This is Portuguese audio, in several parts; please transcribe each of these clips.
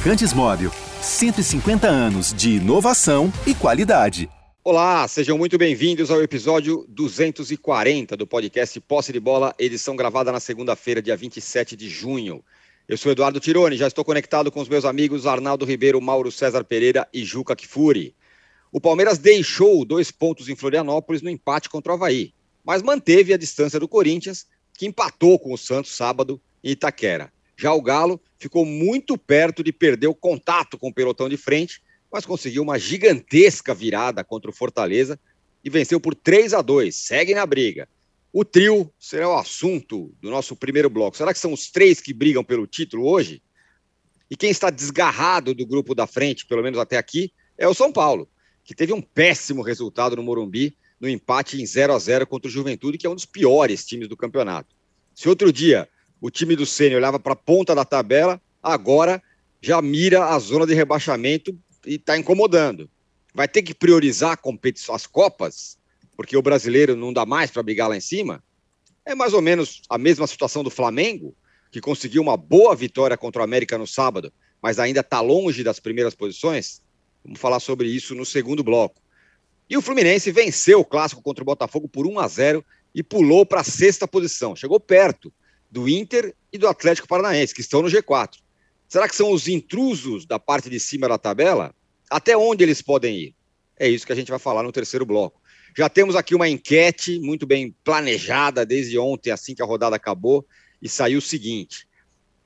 Lubrificantes Móvel. 150 anos de inovação e qualidade. Olá, sejam muito bem-vindos ao episódio 240 do podcast Posse de Bola, edição gravada na segunda-feira, dia 27 de junho. Eu sou Eduardo Tironi, já estou conectado com os meus amigos Arnaldo Ribeiro, Mauro César Pereira e Juca Kifuri. O Palmeiras deixou dois pontos em Florianópolis no empate contra o Havaí, mas manteve a distância do Corinthians, que empatou com o Santos sábado em Itaquera. Já o Galo ficou muito perto de perder o contato com o pelotão de frente, mas conseguiu uma gigantesca virada contra o Fortaleza e venceu por 3 a 2. Segue na briga. O trio será o assunto do nosso primeiro bloco. Será que são os três que brigam pelo título hoje? E quem está desgarrado do grupo da frente, pelo menos até aqui, é o São Paulo, que teve um péssimo resultado no Morumbi no empate em 0 a 0 contra o Juventude, que é um dos piores times do campeonato. Se outro dia o time do Ceni olhava para a ponta da tabela, agora já mira a zona de rebaixamento e está incomodando. Vai ter que priorizar as Copas, porque o brasileiro não dá mais para brigar lá em cima. É mais ou menos a mesma situação do Flamengo, que conseguiu uma boa vitória contra o América no sábado, mas ainda está longe das primeiras posições. Vamos falar sobre isso no segundo bloco. E o Fluminense venceu o clássico contra o Botafogo por 1 a 0 e pulou para a sexta posição. Chegou perto, do Inter e do Atlético Paranaense, que estão no G4. Será que são os intrusos da parte de cima da tabela? Até onde eles podem ir? É isso que a gente vai falar no terceiro bloco. Já temos aqui uma enquete muito bem planejada desde ontem, assim que a rodada acabou, e saiu o seguinte: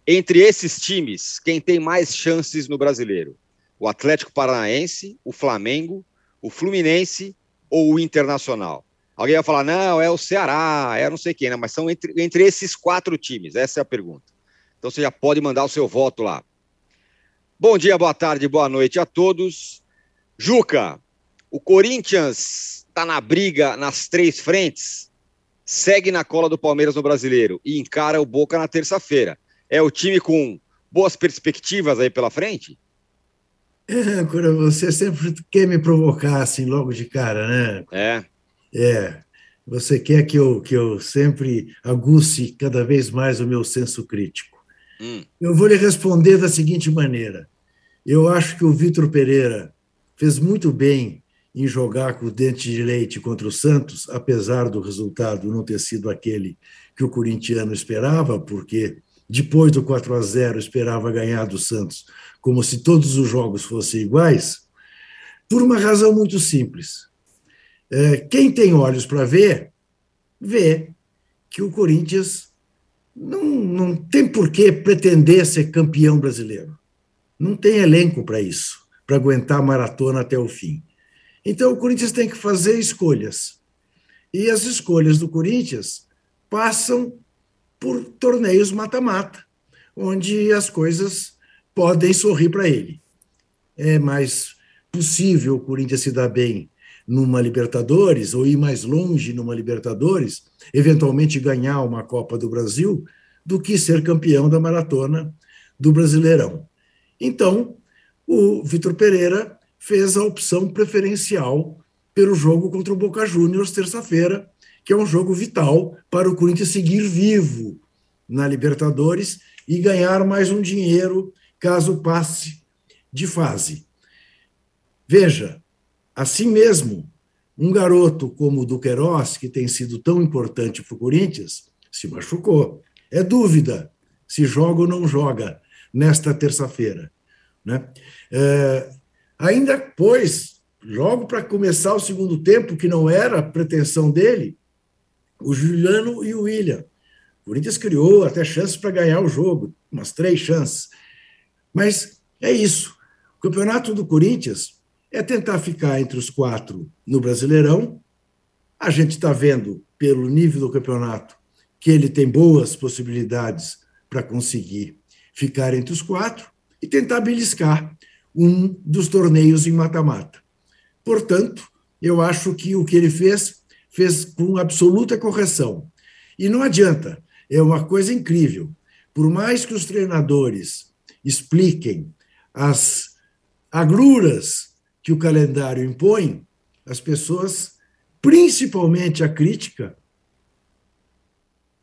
entre esses times, quem tem mais chances no brasileiro? O Atlético Paranaense, o Flamengo, o Fluminense ou o Internacional? Alguém vai falar, não, é o Ceará, é não sei quem, né? mas são entre, entre esses quatro times, essa é a pergunta. Então você já pode mandar o seu voto lá. Bom dia, boa tarde, boa noite a todos. Juca, o Corinthians está na briga nas três frentes, segue na cola do Palmeiras no Brasileiro e encara o Boca na terça-feira. É o time com boas perspectivas aí pela frente? É, Cura, você sempre quer me provocar assim logo de cara, né? É. É, você quer que eu, que eu sempre aguce cada vez mais o meu senso crítico. Hum. Eu vou lhe responder da seguinte maneira: eu acho que o Vitor Pereira fez muito bem em jogar com o dente de leite contra o Santos, apesar do resultado não ter sido aquele que o corintiano esperava, porque depois do 4 a 0 esperava ganhar do Santos, como se todos os jogos fossem iguais, por uma razão muito simples. É, quem tem olhos para ver, vê que o Corinthians não, não tem por que pretender ser campeão brasileiro. Não tem elenco para isso, para aguentar a maratona até o fim. Então o Corinthians tem que fazer escolhas. E as escolhas do Corinthians passam por torneios mata-mata, onde as coisas podem sorrir para ele. É mais possível o Corinthians se dar bem numa Libertadores, ou ir mais longe numa Libertadores, eventualmente ganhar uma Copa do Brasil, do que ser campeão da maratona do Brasileirão. Então, o Vitor Pereira fez a opção preferencial pelo jogo contra o Boca Juniors terça-feira, que é um jogo vital para o Corinthians seguir vivo na Libertadores e ganhar mais um dinheiro caso passe de fase. Veja, Assim mesmo, um garoto como o Duqueiroz, que tem sido tão importante para o Corinthians, se machucou. É dúvida se joga ou não joga nesta terça-feira. Né? É, ainda pois, logo para começar o segundo tempo, que não era a pretensão dele, o Juliano e o William. O Corinthians criou até chances para ganhar o jogo, umas três chances. Mas é isso. O campeonato do Corinthians é tentar ficar entre os quatro no Brasileirão. A gente está vendo, pelo nível do campeonato, que ele tem boas possibilidades para conseguir ficar entre os quatro e tentar beliscar um dos torneios em mata-mata. Portanto, eu acho que o que ele fez, fez com absoluta correção. E não adianta, é uma coisa incrível. Por mais que os treinadores expliquem as agruras que o calendário impõe, as pessoas, principalmente a crítica,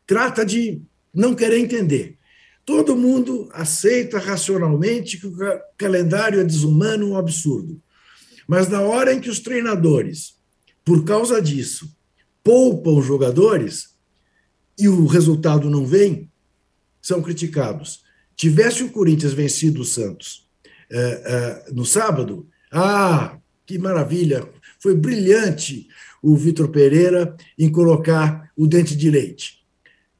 trata de não querer entender. Todo mundo aceita racionalmente que o calendário é desumano, um absurdo. Mas na hora em que os treinadores, por causa disso, poupam os jogadores e o resultado não vem, são criticados. Tivesse o Corinthians vencido o Santos é, é, no sábado, ah, que maravilha! Foi brilhante o Vitor Pereira em colocar o dente de leite.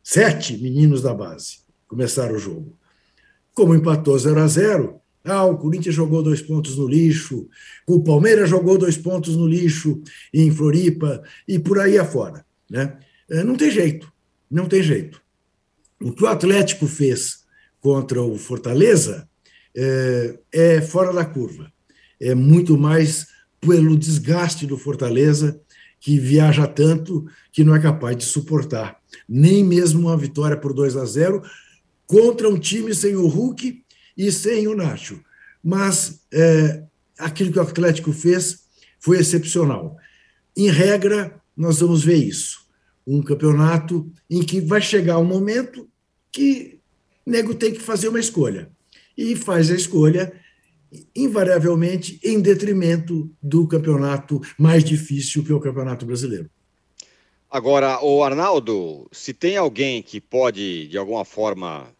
Sete meninos da base começaram o jogo. Como empatou 0 a 0 ah, o Corinthians jogou dois pontos no lixo, o Palmeiras jogou dois pontos no lixo em Floripa e por aí afora. Né? É, não tem jeito, não tem jeito. O que o Atlético fez contra o Fortaleza é, é fora da curva. É muito mais pelo desgaste do Fortaleza, que viaja tanto que não é capaz de suportar nem mesmo uma vitória por 2 a 0 contra um time sem o Hulk e sem o Nacho. Mas é, aquilo que o Atlético fez foi excepcional. Em regra, nós vamos ver isso. Um campeonato em que vai chegar um momento que o nego tem que fazer uma escolha. E faz a escolha, invariavelmente, em detrimento do campeonato mais difícil que é o Campeonato Brasileiro. Agora, o Arnaldo, se tem alguém que pode, de alguma forma,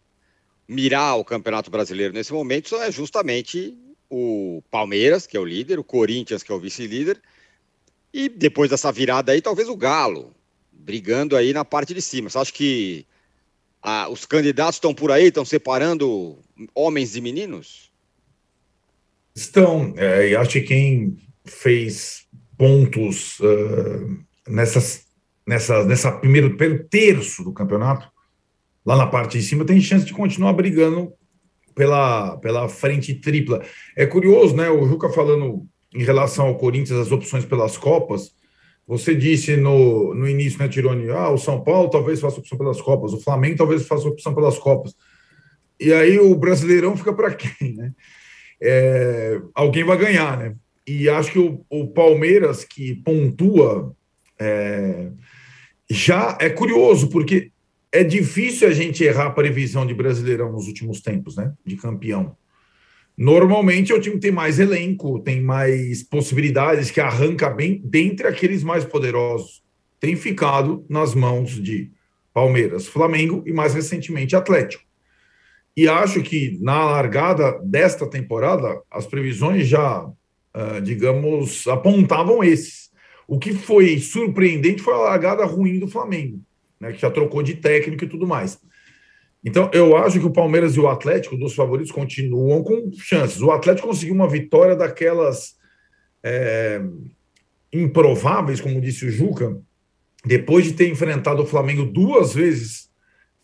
mirar o Campeonato Brasileiro nesse momento é justamente o Palmeiras, que é o líder, o Corinthians, que é o vice-líder, e depois dessa virada aí, talvez o Galo, brigando aí na parte de cima. Você acha que ah, os candidatos estão por aí, estão separando homens e meninos? Estão, é, e acho que quem fez pontos uh, nessas, nessa, nessa primeiro, primeiro terço do campeonato lá na parte de cima, tem chance de continuar brigando pela, pela frente tripla. É curioso, né? O Juca falando em relação ao Corinthians, as opções pelas Copas. Você disse no, no início, né, Tironi? Ah, o São Paulo talvez faça opção pelas Copas, o Flamengo talvez faça opção pelas Copas. E aí o Brasileirão fica para quem, né? É, alguém vai ganhar, né? E acho que o, o Palmeiras, que pontua, é, já é curioso, porque é difícil a gente errar a previsão de Brasileirão nos últimos tempos, né? De campeão. Normalmente é o time que tem mais elenco, tem mais possibilidades, que arranca bem dentre aqueles mais poderosos. Tem ficado nas mãos de Palmeiras, Flamengo e mais recentemente Atlético. E acho que na largada desta temporada, as previsões já, uh, digamos, apontavam esses. O que foi surpreendente foi a largada ruim do Flamengo né, que já trocou de técnico e tudo mais. Então, eu acho que o Palmeiras e o Atlético, dos favoritos, continuam com chances. O Atlético conseguiu uma vitória daquelas é, improváveis, como disse o Juca, depois de ter enfrentado o Flamengo duas vezes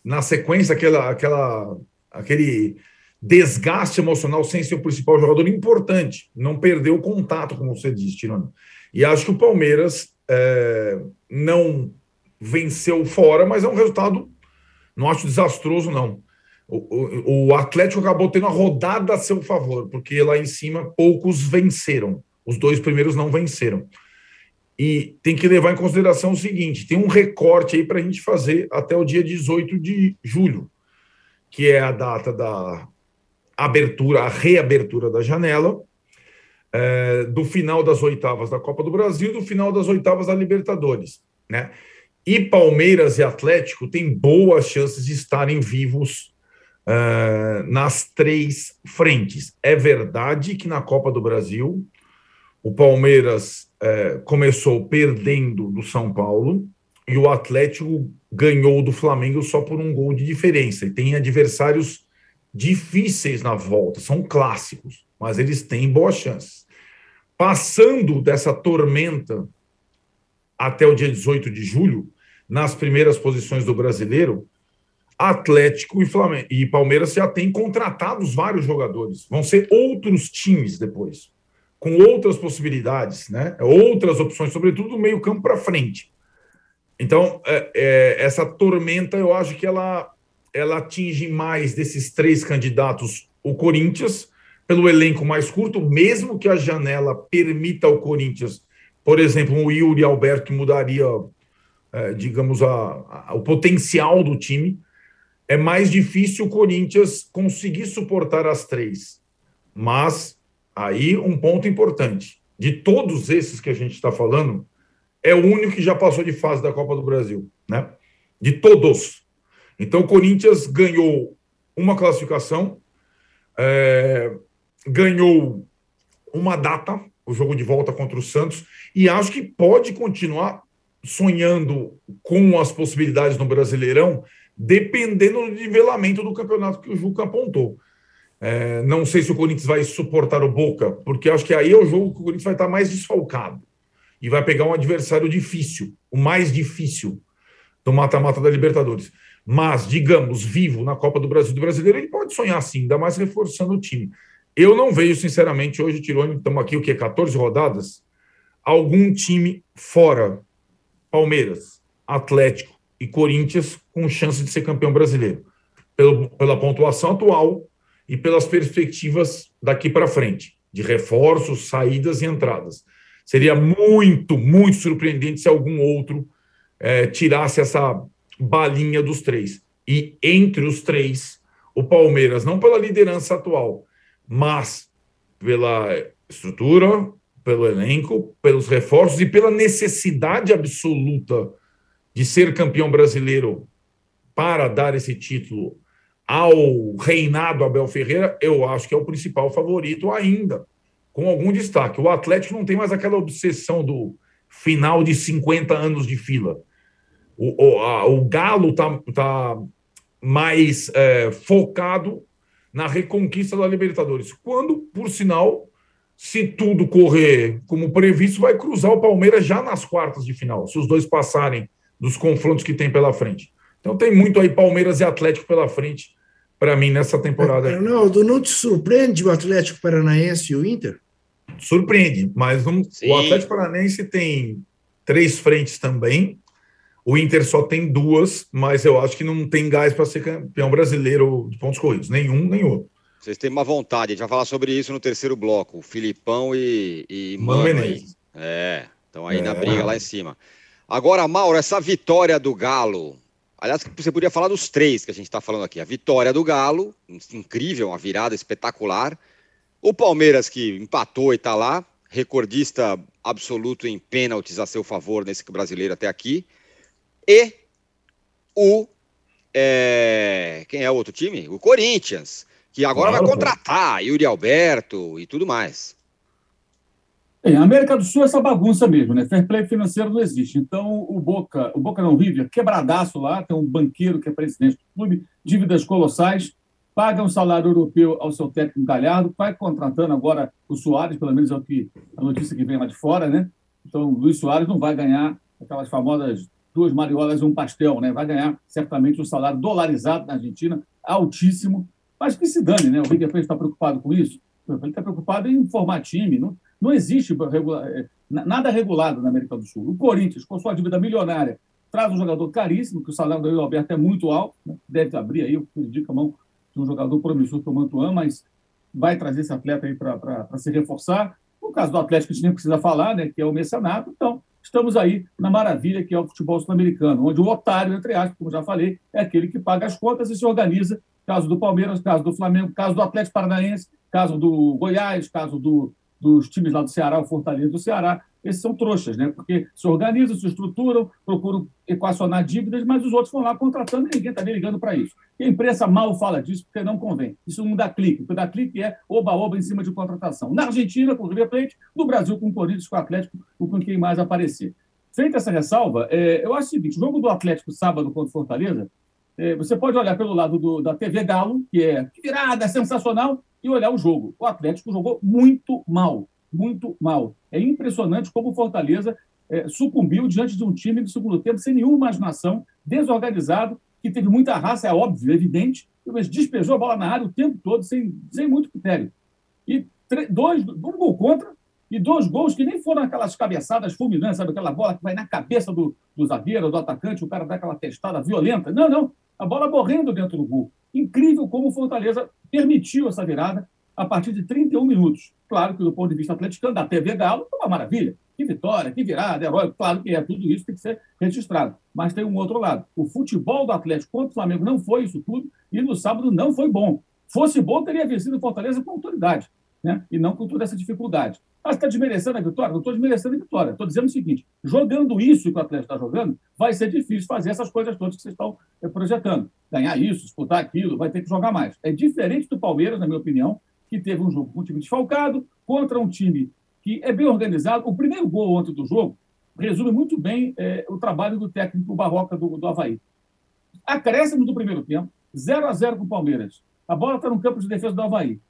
na sequência, aquela, aquela, aquele desgaste emocional sem ser o principal jogador importante. Não perdeu o contato, como você disse, Tirano. E acho que o Palmeiras é, não venceu fora, mas é um resultado, não acho desastroso, não. O, o, o, Atlético acabou tendo a rodada a seu favor, porque lá em cima poucos venceram. Os dois primeiros não venceram. E tem que levar em consideração o seguinte: tem um recorte aí para a gente fazer até o dia 18 de julho, que é a data da abertura, a reabertura da janela, é, do final das oitavas da Copa do Brasil, do final das oitavas da Libertadores. Né? E Palmeiras e Atlético têm boas chances de estarem vivos uh, nas três frentes. É verdade que na Copa do Brasil o Palmeiras uh, começou perdendo do São Paulo e o Atlético ganhou do Flamengo só por um gol de diferença. E tem adversários difíceis na volta, são clássicos, mas eles têm boas chances. Passando dessa tormenta até o dia 18 de julho, nas primeiras posições do brasileiro, Atlético e, Flamengo, e Palmeiras já têm contratados vários jogadores. Vão ser outros times depois, com outras possibilidades, né? outras opções, sobretudo do meio-campo para frente. Então, é, é, essa tormenta, eu acho que ela, ela atinge mais desses três candidatos o Corinthians, pelo elenco mais curto, mesmo que a janela permita ao Corinthians por exemplo, um Yuri Alberto que mudaria, é, digamos, a, a, o potencial do time. é mais difícil o Corinthians conseguir suportar as três. Mas aí um ponto importante: de todos esses que a gente está falando, é o único que já passou de fase da Copa do Brasil, né? De todos. Então o Corinthians ganhou uma classificação, é, ganhou uma data, o jogo de volta contra o Santos, e acho que pode continuar sonhando com as possibilidades no Brasileirão, dependendo do nivelamento do campeonato que o Juca apontou. É, não sei se o Corinthians vai suportar o Boca, porque acho que aí é o jogo que o Corinthians vai estar mais desfalcado e vai pegar um adversário difícil, o mais difícil do mata-mata da Libertadores. Mas, digamos, vivo na Copa do Brasil do Brasileiro, ele pode sonhar sim, ainda mais reforçando o time. Eu não vejo, sinceramente, hoje, Tirone, estamos aqui, o que? 14 rodadas? Algum time fora Palmeiras, Atlético e Corinthians com chance de ser campeão brasileiro. Pelo, pela pontuação atual e pelas perspectivas daqui para frente, de reforços, saídas e entradas. Seria muito, muito surpreendente se algum outro é, tirasse essa balinha dos três. E entre os três, o Palmeiras, não pela liderança atual, mas pela estrutura, pelo elenco, pelos reforços e pela necessidade absoluta de ser campeão brasileiro para dar esse título ao reinado Abel Ferreira, eu acho que é o principal favorito ainda, com algum destaque. O Atlético não tem mais aquela obsessão do final de 50 anos de fila. O, o, a, o Galo está tá mais é, focado na reconquista da Libertadores. Quando, por sinal, se tudo correr como previsto, vai cruzar o Palmeiras já nas quartas de final, se os dois passarem dos confrontos que tem pela frente. Então tem muito aí Palmeiras e Atlético pela frente para mim nessa temporada. Arnaldo, não te surpreende o Atlético Paranaense e o Inter? Surpreende, mas não, o Atlético Paranaense tem três frentes também. O Inter só tem duas, mas eu acho que não tem gás para ser campeão brasileiro de pontos corridos, nenhum nem outro. Vocês têm uma vontade, a gente vai falar sobre isso no terceiro bloco. O Filipão e, e Mano. Aí. É, estão aí é. na briga lá em cima. Agora, Mauro, essa vitória do Galo. Aliás, você podia falar dos três que a gente está falando aqui. A vitória do Galo, incrível, uma virada espetacular. O Palmeiras que empatou e está lá, recordista absoluto em pênaltis a seu favor nesse brasileiro até aqui e o. É, quem é o outro time? O Corinthians, que agora claro, vai contratar Yuri Alberto e tudo mais. Em América do Sul, essa bagunça mesmo, né? Fair play financeiro não existe. Então, o Boca, o Boca não River, quebradaço lá, tem um banqueiro que é presidente do clube, dívidas colossais, paga um salário europeu ao seu técnico Galhardo, vai contratando agora o Soares, pelo menos é o que a notícia que vem lá de fora, né? Então, o Luiz Soares não vai ganhar aquelas famosas duas mariolas e um pastel, né? Vai ganhar certamente um salário dolarizado na Argentina, altíssimo, mas que se dane, né? O River Plate está preocupado com isso. Ele está preocupado em formar time. Não, não existe regula, é, nada regulado na América do Sul. O Corinthians, com sua dívida milionária, traz um jogador caríssimo, que o salário do Alberto é muito alto, né? deve abrir aí, indica a mão de um jogador promissor que o Mantuan, mas vai trazer esse atleta aí para se reforçar. No caso do Atlético, a gente nem precisa falar, né? Que é o Mecenato. Então, estamos aí na maravilha que é o futebol sul-americano, onde o otário, entre aspas, como já falei, é aquele que paga as contas e se organiza. Caso do Palmeiras, caso do Flamengo, caso do Atlético Paranaense, caso do Goiás, caso do, dos times lá do Ceará, o Fortaleza do Ceará, esses são trouxas, né? Porque se organizam, se estruturam, procuram equacionar dívidas, mas os outros vão lá contratando e ninguém está nem ligando para isso. E a imprensa mal fala disso porque não convém. Isso não dá clique. O que dá clique é oba-oba em cima de contratação. Na Argentina, com o River Plate, no Brasil, com o Corinthians, com o Atlético, com quem mais aparecer. Feita essa ressalva, é, eu acho o seguinte: o jogo do Atlético sábado contra o Fortaleza, é, você pode olhar pelo lado do, da TV Galo, que é virada, sensacional, e olhar o jogo. O Atlético jogou muito mal muito mal. É impressionante como o Fortaleza é, sucumbiu diante de um time de segundo tempo sem nenhuma imaginação, desorganizado, que teve muita raça, é óbvio, evidente, mas despejou a bola na área o tempo todo, sem, sem muito critério. E dois, um gol contra e dois gols que nem foram aquelas cabeçadas fulminantes, sabe? Aquela bola que vai na cabeça do, do zagueiro, do atacante, o cara dá aquela testada violenta. Não, não. A bola morrendo dentro do gol. Incrível como o Fortaleza permitiu essa virada a partir de 31 minutos. Claro que, do ponto de vista atleticano, da TV Galo, foi uma maravilha. que vitória, que virada, herói. Claro que é tudo isso, tem que ser registrado. Mas tem um outro lado. O futebol do Atlético contra o Flamengo não foi isso tudo e no sábado não foi bom. Fosse bom, teria vencido o Fortaleza com autoridade, né? e não com toda essa dificuldade. Mas está desmerecendo a vitória? Não estou desmerecendo a vitória. Estou dizendo o seguinte: jogando isso que o Atlético está jogando, vai ser difícil fazer essas coisas todas que vocês estão eh, projetando. Ganhar isso, disputar aquilo, vai ter que jogar mais. É diferente do Palmeiras, na minha opinião, que teve um jogo com um time desfalcado contra um time que é bem organizado. O primeiro gol ontem do jogo resume muito bem é, o trabalho do técnico Barroca do, do Havaí. Acréscimo do primeiro tempo, 0 a 0 com o Palmeiras. A bola está no campo de defesa do Havaí.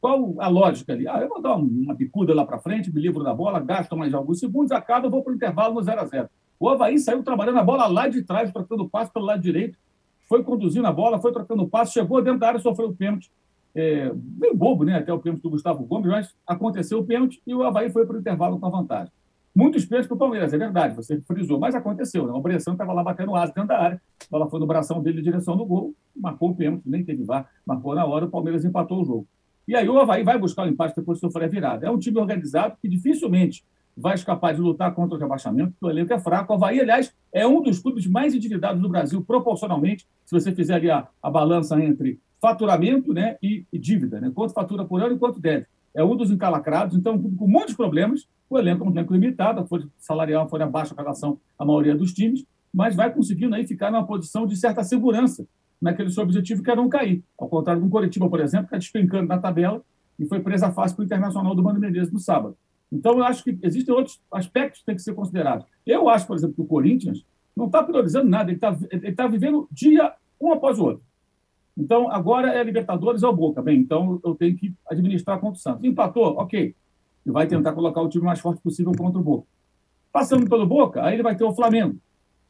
Qual a lógica ali? Ah, eu vou dar uma bicuda lá para frente, me livro da bola, gasto mais alguns segundos, acaba, vou para o intervalo no 0 a 0 O Havaí saiu trabalhando a bola lá de trás, trocando passo pelo lado direito, foi conduzindo a bola, foi trocando passo, chegou dentro da área, sofreu o pênalti. É, meio bobo, né? Até o pênalti do Gustavo Gomes, mas aconteceu o pênalti e o Havaí foi para o intervalo com a vantagem. Muitos pênaltis para o Palmeiras, é verdade, você frisou, mas aconteceu, né? O Bressan estava lá batendo asa dentro da área, a bola foi no bração dele em direção do gol, marcou o pênalti, nem teve vá, marcou na hora, o Palmeiras empatou o jogo. E aí o Havaí vai buscar o empate depois de sofrer a virada. É um time organizado que dificilmente vai escapar de lutar contra o rebaixamento, porque o elenco é fraco. O Havaí, aliás, é um dos clubes mais endividados do Brasil, proporcionalmente, se você fizer ali a, a balança entre faturamento né, e, e, dívida, né? quanto fatura por ano e quanto deve. É um dos encalacrados, então, um clube com muitos problemas. O elenco é um elenco limitado, a folha salarial foi abaixo em relação à maioria dos times, mas vai conseguindo aí ficar numa posição de certa segurança naquele seu objetivo que era não cair. Ao contrário do Coritiba, por exemplo, que está despencando na tabela e foi presa fácil para o Internacional do Mano Menezes no sábado. Então, eu acho que existem outros aspectos que têm que ser considerados. Eu acho, por exemplo, que o Corinthians não está priorizando nada, ele está tá vivendo dia um após o outro. Então, agora é Libertadores ou Boca. Bem, então eu tenho que administrar contra o Santos. Empatou, ok. Ele vai tentar colocar o time mais forte possível contra o Boca. Passando pelo Boca, aí ele vai ter o Flamengo.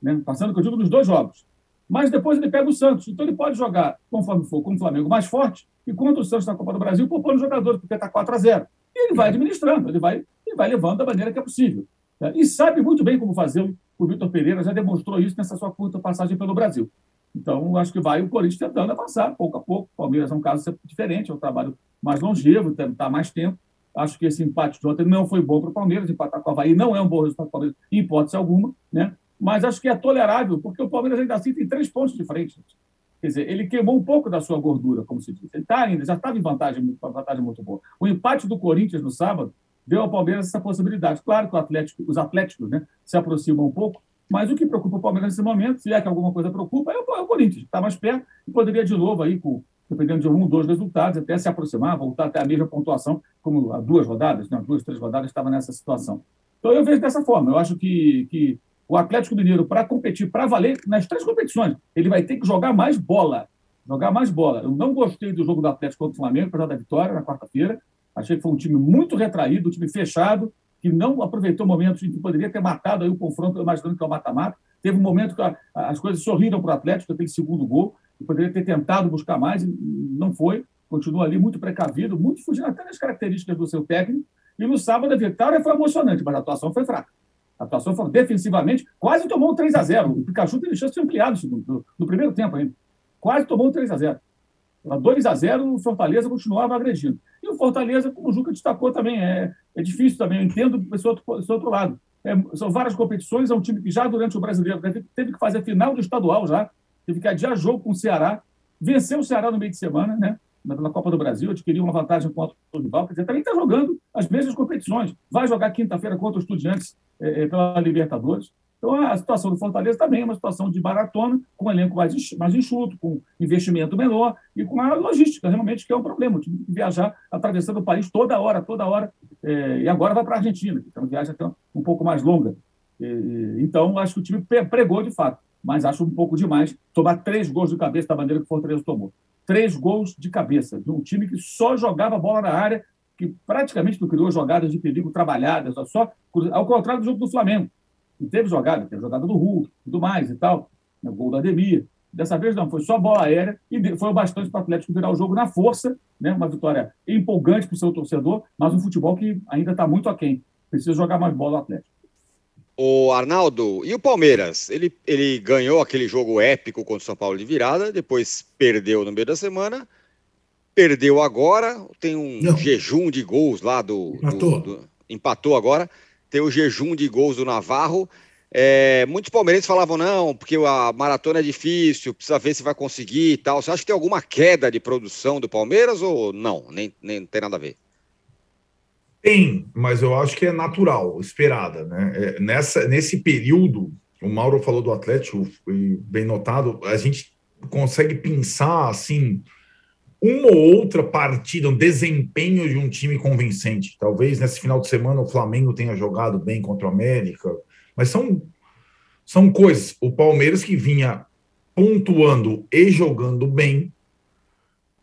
Né? Passando, que eu digo, nos dois jogos mas depois ele pega o Santos. Então ele pode jogar, conforme for, com o Flamengo mais forte, e contra o Santos na Copa do Brasil, poupando jogadores, porque está 4 a 0 E ele vai administrando, ele vai, ele vai levando da maneira que é possível. Né? E sabe muito bem como fazer. O Vitor Pereira já demonstrou isso nessa sua curta passagem pelo Brasil. Então, acho que vai o Corinthians tentando avançar, pouco a pouco. O Palmeiras é um caso diferente, é um trabalho mais longevo, está mais tempo. Acho que esse empate de ontem não foi bom para o Palmeiras. Empatar com o Havaí não é um bom resultado para o Palmeiras, em hipótese alguma. Né? mas acho que é tolerável, porque o Palmeiras ainda assim tem três pontos de frente. Quer dizer, ele queimou um pouco da sua gordura, como se diz. Ele tá ainda, já estava em vantagem, vantagem muito boa. O empate do Corinthians no sábado deu ao Palmeiras essa possibilidade. Claro que Atlético, os Atléticos né, se aproximam um pouco, mas o que preocupa o Palmeiras nesse momento, se é que alguma coisa preocupa, é o, é Corinthians, que está mais perto e poderia de novo, aí, com, dependendo de um, dois resultados, até se aproximar, voltar até a mesma pontuação, como há duas rodadas, né, duas, três rodadas estava nessa situação. Então eu vejo dessa forma. Eu acho que, que o Atlético Mineiro, para competir, para valer, nas três competições, ele vai ter que jogar mais bola. Jogar mais bola. Eu não gostei do jogo do Atlético contra o Flamengo, apesar da vitória na quarta-feira. Achei que foi um time muito retraído, um time fechado, que não aproveitou momentos em que poderia ter matado aí o confronto, imaginando que é o mata-mata. Teve um momento que a, as coisas sorriram para o Atlético, aquele segundo gol, e poderia ter tentado buscar mais, não foi. Continua ali muito precavido, muito fugindo até das características do seu técnico. E no sábado a vitória foi emocionante, mas a atuação foi fraca. A atuação foi defensivamente, quase tomou um 3 a 0 O Pikachu teve chance de ampliar no, segundo, no primeiro tempo ainda. Quase tomou um 3 a 0 2 a 0 o Fortaleza continuava agredindo. E o Fortaleza, como o Juca destacou também, é, é difícil também, eu entendo esse outro, esse outro lado. É, são várias competições, é um time que já durante o brasileiro teve, teve que fazer final do estadual já, teve que adiar jogo com o Ceará, venceu o Ceará no meio de semana, né? na Copa do Brasil, adquiriu uma vantagem contra o rival, quer dizer, também está jogando as mesmas competições. Vai jogar quinta-feira contra os Estudiantes é, é, pela Libertadores. Então, a situação do Fortaleza também é uma situação de maratona, com um elenco mais, enxuto, com investimento menor e com a logística, realmente, que é um problema. O que viajar atravessando o país toda hora, toda hora. É, e agora vai para a Argentina, que é uma viagem até um pouco mais longa. Então, acho que o time pregou de fato, mas acho um pouco demais tomar três gols de cabeça da maneira que o Fortaleza tomou três gols de cabeça, de um time que só jogava bola na área, que praticamente não criou jogadas de perigo trabalhadas, só ao contrário do jogo do Flamengo. E teve jogada, teve jogada do Hulk, tudo mais e tal, o gol do Ademir. Dessa vez não, foi só bola aérea e foi o bastante para o Atlético virar o jogo na força, né? uma vitória empolgante para o seu torcedor, mas um futebol que ainda está muito aquém. Precisa jogar mais bola o Atlético. O Arnaldo, e o Palmeiras? Ele, ele ganhou aquele jogo épico contra o São Paulo de virada, depois perdeu no meio da semana, perdeu agora, tem um Não. jejum de gols lá do empatou. do, do empatou agora. Ter o jejum de gols do Navarro. É, muitos palmeirenses falavam, não, porque a maratona é difícil, precisa ver se vai conseguir e tal. Você acha que tem alguma queda de produção do Palmeiras ou não? Nem, nem tem nada a ver. Tem, mas eu acho que é natural, esperada. Né? É, nessa, nesse período, o Mauro falou do Atlético, bem notado, a gente consegue pensar assim uma ou outra partida, um desempenho de um time convincente. Talvez nesse final de semana o Flamengo tenha jogado bem contra o América, mas são, são coisas. O Palmeiras que vinha pontuando e jogando bem,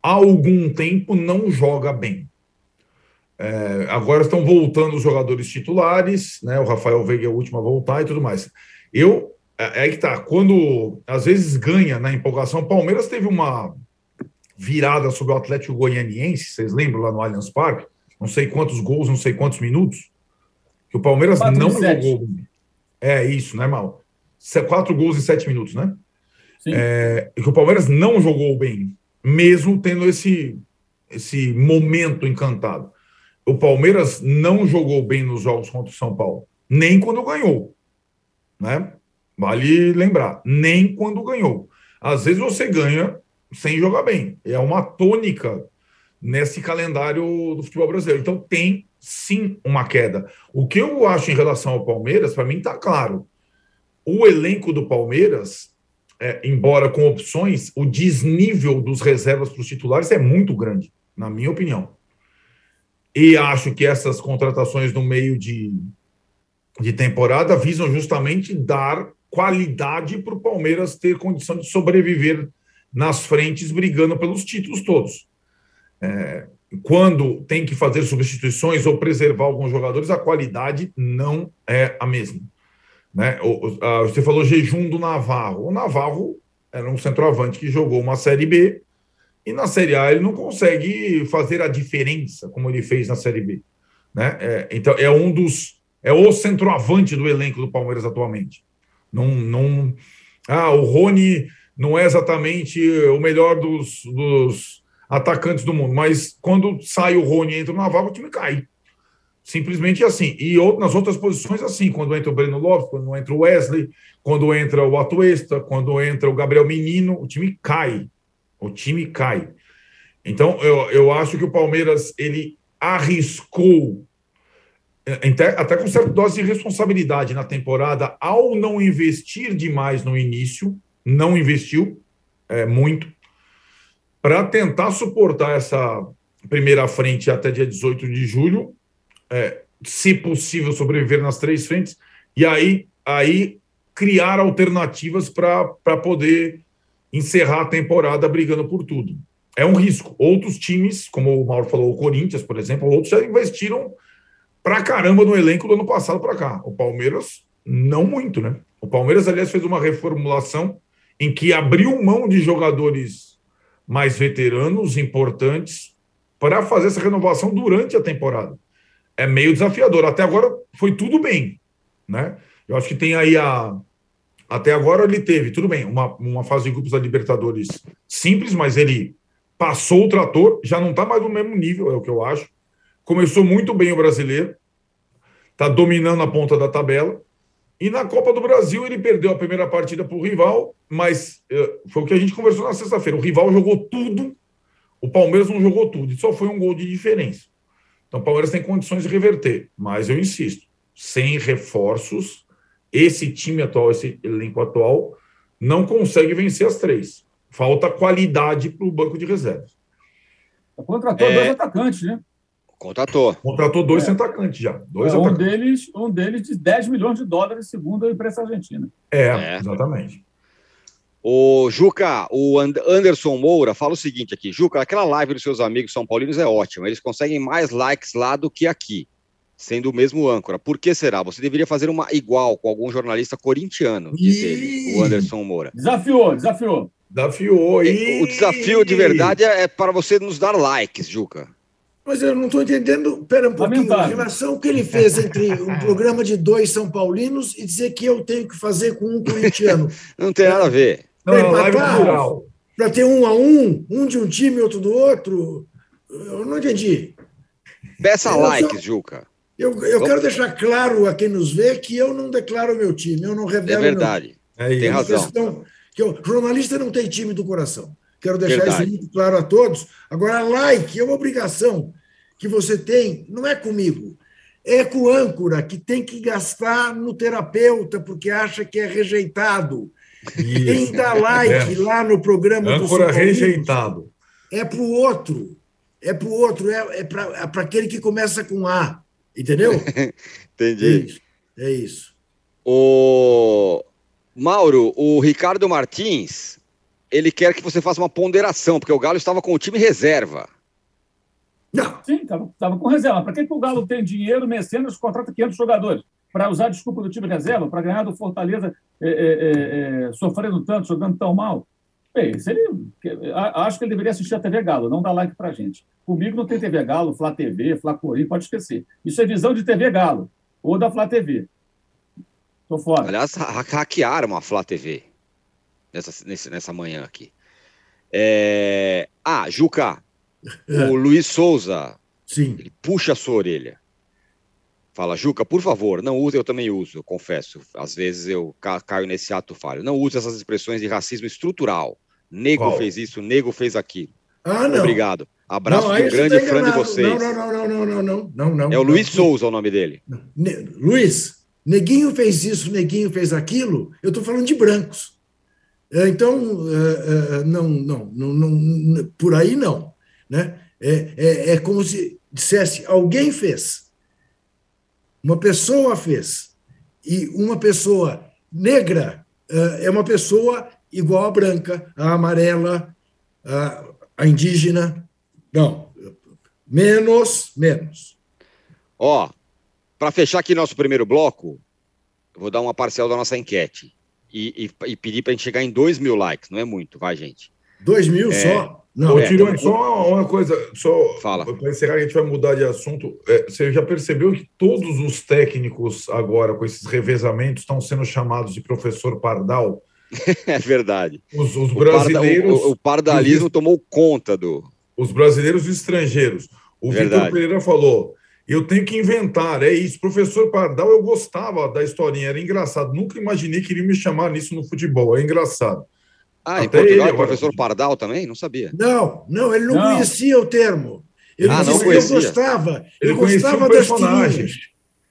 há algum tempo não joga bem. É, agora estão voltando os jogadores titulares, né? O Rafael Veiga é o último a voltar e tudo mais. Eu é, é que tá. Quando às vezes ganha na empolgação, o Palmeiras teve uma virada sobre o Atlético Goianiense, vocês lembram lá no Allianz Parque? Não sei quantos gols, não sei quantos minutos. Que o Palmeiras não jogou. É isso, né, Mal? Quatro gols em sete minutos, né? Sim. É, que o Palmeiras não jogou bem, mesmo tendo esse, esse momento encantado. O Palmeiras não jogou bem nos jogos contra o São Paulo, nem quando ganhou, né? Vale lembrar, nem quando ganhou. Às vezes você ganha sem jogar bem. É uma tônica nesse calendário do futebol brasileiro. Então tem sim uma queda. O que eu acho em relação ao Palmeiras, para mim está claro. O elenco do Palmeiras, é, embora com opções, o desnível dos reservas para os titulares é muito grande, na minha opinião. E acho que essas contratações no meio de, de temporada visam justamente dar qualidade para o Palmeiras ter condição de sobreviver nas frentes brigando pelos títulos todos. É, quando tem que fazer substituições ou preservar alguns jogadores, a qualidade não é a mesma. Né? Você falou jejum do Navarro. O Navarro era um centroavante que jogou uma Série B e na Série A ele não consegue fazer a diferença como ele fez na Série B. Né? É, então é um dos. É o centroavante do elenco do Palmeiras atualmente. Não, não, ah, o Rony não é exatamente o melhor dos, dos atacantes do mundo, mas quando sai o Rony e entra o Navarro, o time cai. Simplesmente assim. E nas outras posições, assim, quando entra o Breno Lopes, quando entra o Wesley, quando entra o Atuesta, quando entra o Gabriel Menino, o time cai. O time cai. Então, eu, eu acho que o Palmeiras ele arriscou, até, até com certa dose de responsabilidade na temporada, ao não investir demais no início, não investiu é, muito para tentar suportar essa primeira frente até dia 18 de julho, é, se possível sobreviver nas três frentes, e aí, aí criar alternativas para poder encerrar a temporada brigando por tudo. É um risco. Outros times, como o Mauro falou, o Corinthians, por exemplo, outros já investiram pra caramba no elenco do ano passado para cá. O Palmeiras, não muito, né? O Palmeiras, aliás, fez uma reformulação em que abriu mão de jogadores mais veteranos, importantes, para fazer essa renovação durante a temporada. É meio desafiador. Até agora foi tudo bem, né? Eu acho que tem aí a. Até agora ele teve, tudo bem, uma, uma fase de grupos da Libertadores simples, mas ele passou o trator, já não está mais no mesmo nível, é o que eu acho. Começou muito bem o brasileiro, está dominando a ponta da tabela. E na Copa do Brasil ele perdeu a primeira partida para o rival, mas uh, foi o que a gente conversou na sexta-feira. O rival jogou tudo, o Palmeiras não jogou tudo, e só foi um gol de diferença. Então o Palmeiras tem condições de reverter, mas eu insisto, sem reforços, esse time atual, esse elenco atual, não consegue vencer as três. Falta qualidade para o banco de reservas. Contratou é... dois atacantes, né? Contratou. Contratou dois é. atacantes já. Dois é, um, deles, um deles de 10 milhões de dólares, segundo a imprensa argentina. É, é. exatamente. O Juca, o Anderson Moura fala o seguinte aqui: Juca, aquela live dos seus amigos São Paulinos é ótima. Eles conseguem mais likes lá do que aqui, sendo o mesmo âncora. Por que será? Você deveria fazer uma igual com algum jornalista corintiano, diz ele, o Anderson Moura. Desafiou, desafiou. Desafiou. E... O desafio de verdade é, é para você nos dar likes, Juca. Mas eu não estou entendendo, pera um pouquinho, a relação que ele fez entre um programa de dois São Paulinos e dizer que eu tenho que fazer com um corintiano. não tem nada a ver. Não, é live Para ter um a um, um de um time e outro do outro. Eu não entendi. Peça eu likes, só... Juca. Eu, eu quero deixar claro a quem nos vê que eu não declaro meu time, eu não revelo. É verdade. Meu... É tem razão. Questão que eu, jornalista não tem time do coração. Quero deixar verdade. isso muito claro a todos. Agora, like é uma obrigação que você tem, não é comigo, é com o âncora, que tem que gastar no terapeuta porque acha que é rejeitado. Isso. Quem dá like é. lá no programa âncora do rejeitado. É para o outro. É para o outro, é, é para é aquele que começa com A. Entendeu? Entendi. É isso. É isso. O Mauro, o Ricardo Martins, ele quer que você faça uma ponderação, porque o Galo estava com o time reserva. Não. Sim, estava com reserva. Para que, que o Galo tem dinheiro, mecenas, contrata 500 jogadores? Para usar a desculpa do time reserva, para ganhar do Fortaleza é, é, é, sofrendo tanto, jogando tão mal? Bem, ele, acho que ele deveria assistir a TV Galo, não dar like para gente. Comigo não tem TV Galo, Flá TV, Flá Corim, pode esquecer. Isso é visão de TV Galo ou da Flá TV. Tô fora. Aliás, hackearam a Flá TV nessa, nessa manhã aqui. É... Ah, Juca, é. o Luiz Souza, Sim. ele puxa a sua orelha. Fala, Juca, por favor, não use, eu também uso, eu confesso. Às vezes eu caio nesse ato falho. Não use essas expressões de racismo estrutural. Nego Qual? fez isso, nego fez aquilo. Ah, não. Obrigado. Abraço não, de um grande tá fã de vocês. Não, não, não, não, não, não, não, não. É o Luiz Souza o nome dele. Ne Luiz, neguinho fez isso, neguinho fez aquilo. Eu estou falando de brancos. É, então, é, é, não, não, não, não, por aí não. Né? É, é, é como se dissesse, alguém fez. Uma pessoa fez. E uma pessoa negra é uma pessoa igual à branca, à amarela, à, à indígena. Não. Menos, menos. Ó, para fechar aqui nosso primeiro bloco, eu vou dar uma parcela da nossa enquete. E, e, e pedir para a gente chegar em 2 mil likes. Não é muito, vai, gente. 2 mil é, só? Não, é, Tirone, então, só uma coisa, só para encerrar, a gente vai mudar de assunto. É, você já percebeu que todos os técnicos agora, com esses revezamentos, estão sendo chamados de professor Pardal? É verdade. Os, os brasileiros. O, parda, o, o pardalismo os, tomou conta do. Os brasileiros e estrangeiros. O Vitor Pereira falou: eu tenho que inventar, é isso. Professor Pardal, eu gostava da historinha, era engraçado. Nunca imaginei que iria me chamar nisso no futebol, é engraçado. Ah, Até em Portugal ele, é professor Pardal também? Não sabia. Não, não, ele não, não. conhecia o termo. Ele ah, não conhecia. Eu gostava. Ele eu gostava das tirinhas.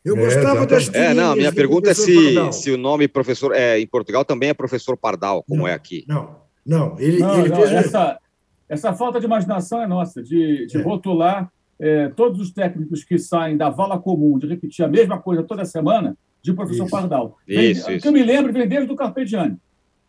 Eu é, gostava das tirinhas. É, não, minha pergunta é se, se o nome professor é, em Portugal também é professor Pardal, como não, é aqui. Não, não. Ele, não, ele não, fez... essa, essa falta de imaginação é nossa, de, de é. rotular é, todos os técnicos que saem da vala comum, de repetir a mesma coisa toda semana, de professor isso. Pardal. Isso, vem, isso. Que eu me lembro, vem desde o Carpegiani.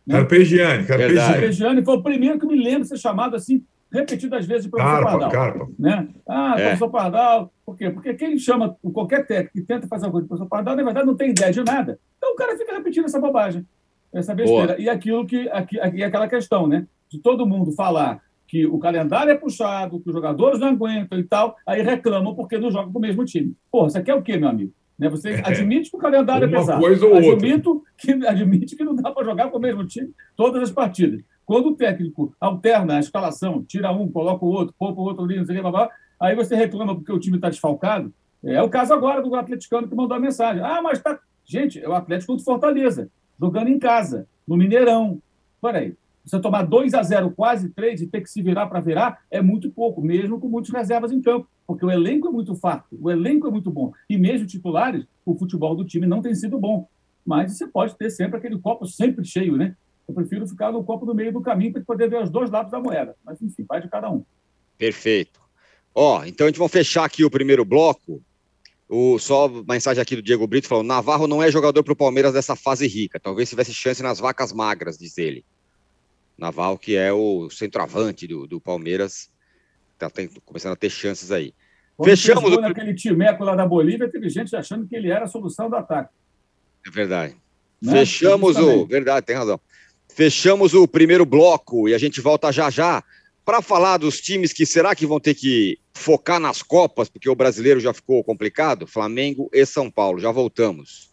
Né? Carpegiani, Carpegiani. Carpegiani foi o primeiro que me lembro de ser chamado assim repetidas vezes de professor Carpa, Pardal. Carpa. Né? Ah, é. professor Pardal. Por quê? Porque quem chama qualquer técnico que tenta fazer alguma coisa de professor Pardal, na verdade, não tem ideia de nada. Então o cara fica repetindo essa bobagem, essa besteira. Boa. E aquilo que. Aqui, aqui, aquela questão, né? De todo mundo falar que o calendário é puxado, que os jogadores não aguentam e tal, aí reclamam porque não jogam com o mesmo time. Pô, você quer o quê, meu amigo? Né? Você é. admite que o calendário é é pesado. Coisa ou admito outra. Que, admite que não dá para jogar com o mesmo time todas as partidas. Quando o técnico alterna a escalação, tira um, coloca o outro, poupa o outro ali, não sei o que, blá, blá, aí você reclama porque o time está desfalcado. É o caso agora do atleticano que mandou a mensagem. Ah, mas tá. Gente, é o Atlético do Fortaleza, jogando em casa, no Mineirão. Peraí, você tomar 2 a 0 quase 3 e ter que se virar para virar é muito pouco, mesmo com muitas reservas em campo, porque o elenco é muito farto, o elenco é muito bom. E mesmo titulares, o futebol do time não tem sido bom. Mas você pode ter sempre aquele copo sempre cheio, né? Eu prefiro ficar no copo no meio do caminho para poder ver os dois lados da moeda. Mas, enfim, vai de cada um. Perfeito. Ó, então a gente vai fechar aqui o primeiro bloco. O, só mensagem aqui do Diego Brito falou: Navarro não é jogador para o Palmeiras dessa fase rica. Talvez tivesse chance nas vacas magras, diz ele. Naval, que é o centroavante do, do Palmeiras, está começando a ter chances aí. Quando Fechamos. O... Naquele timeco lá da Bolívia, teve gente achando que ele era a solução do ataque. É verdade. Né? Fechamos o. Verdade, tem razão. Fechamos o primeiro bloco e a gente volta já já para falar dos times que será que vão ter que focar nas Copas, porque o brasileiro já ficou complicado Flamengo e São Paulo. Já voltamos.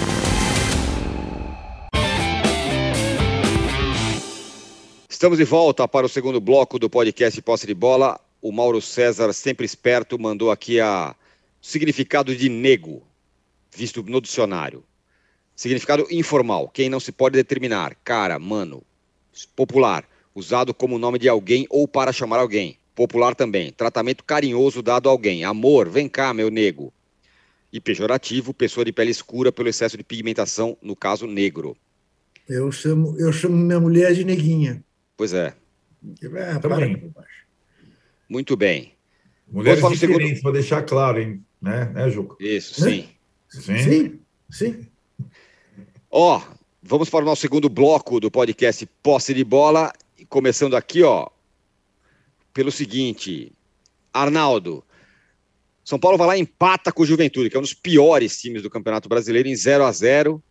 Estamos de volta para o segundo bloco do podcast Posse de Bola. O Mauro César, sempre esperto, mandou aqui a significado de nego, visto no dicionário. Significado informal, quem não se pode determinar. Cara, mano. Popular, usado como nome de alguém ou para chamar alguém. Popular também, tratamento carinhoso dado a alguém. Amor, vem cá, meu nego. E pejorativo, pessoa de pele escura pelo excesso de pigmentação, no caso negro. Eu chamo, eu chamo minha mulher de neguinha. Pois é. é para Muito bem. Mulheres diferentes, segundo... para deixar claro, hein? Né, né Juca? Isso, sim. Sim, sim. sim. Ó, oh, vamos para o nosso segundo bloco do podcast Posse de Bola. Começando aqui, ó, pelo seguinte: Arnaldo, São Paulo vai lá e empata com o Juventude, que é um dos piores times do Campeonato Brasileiro, em 0 a 0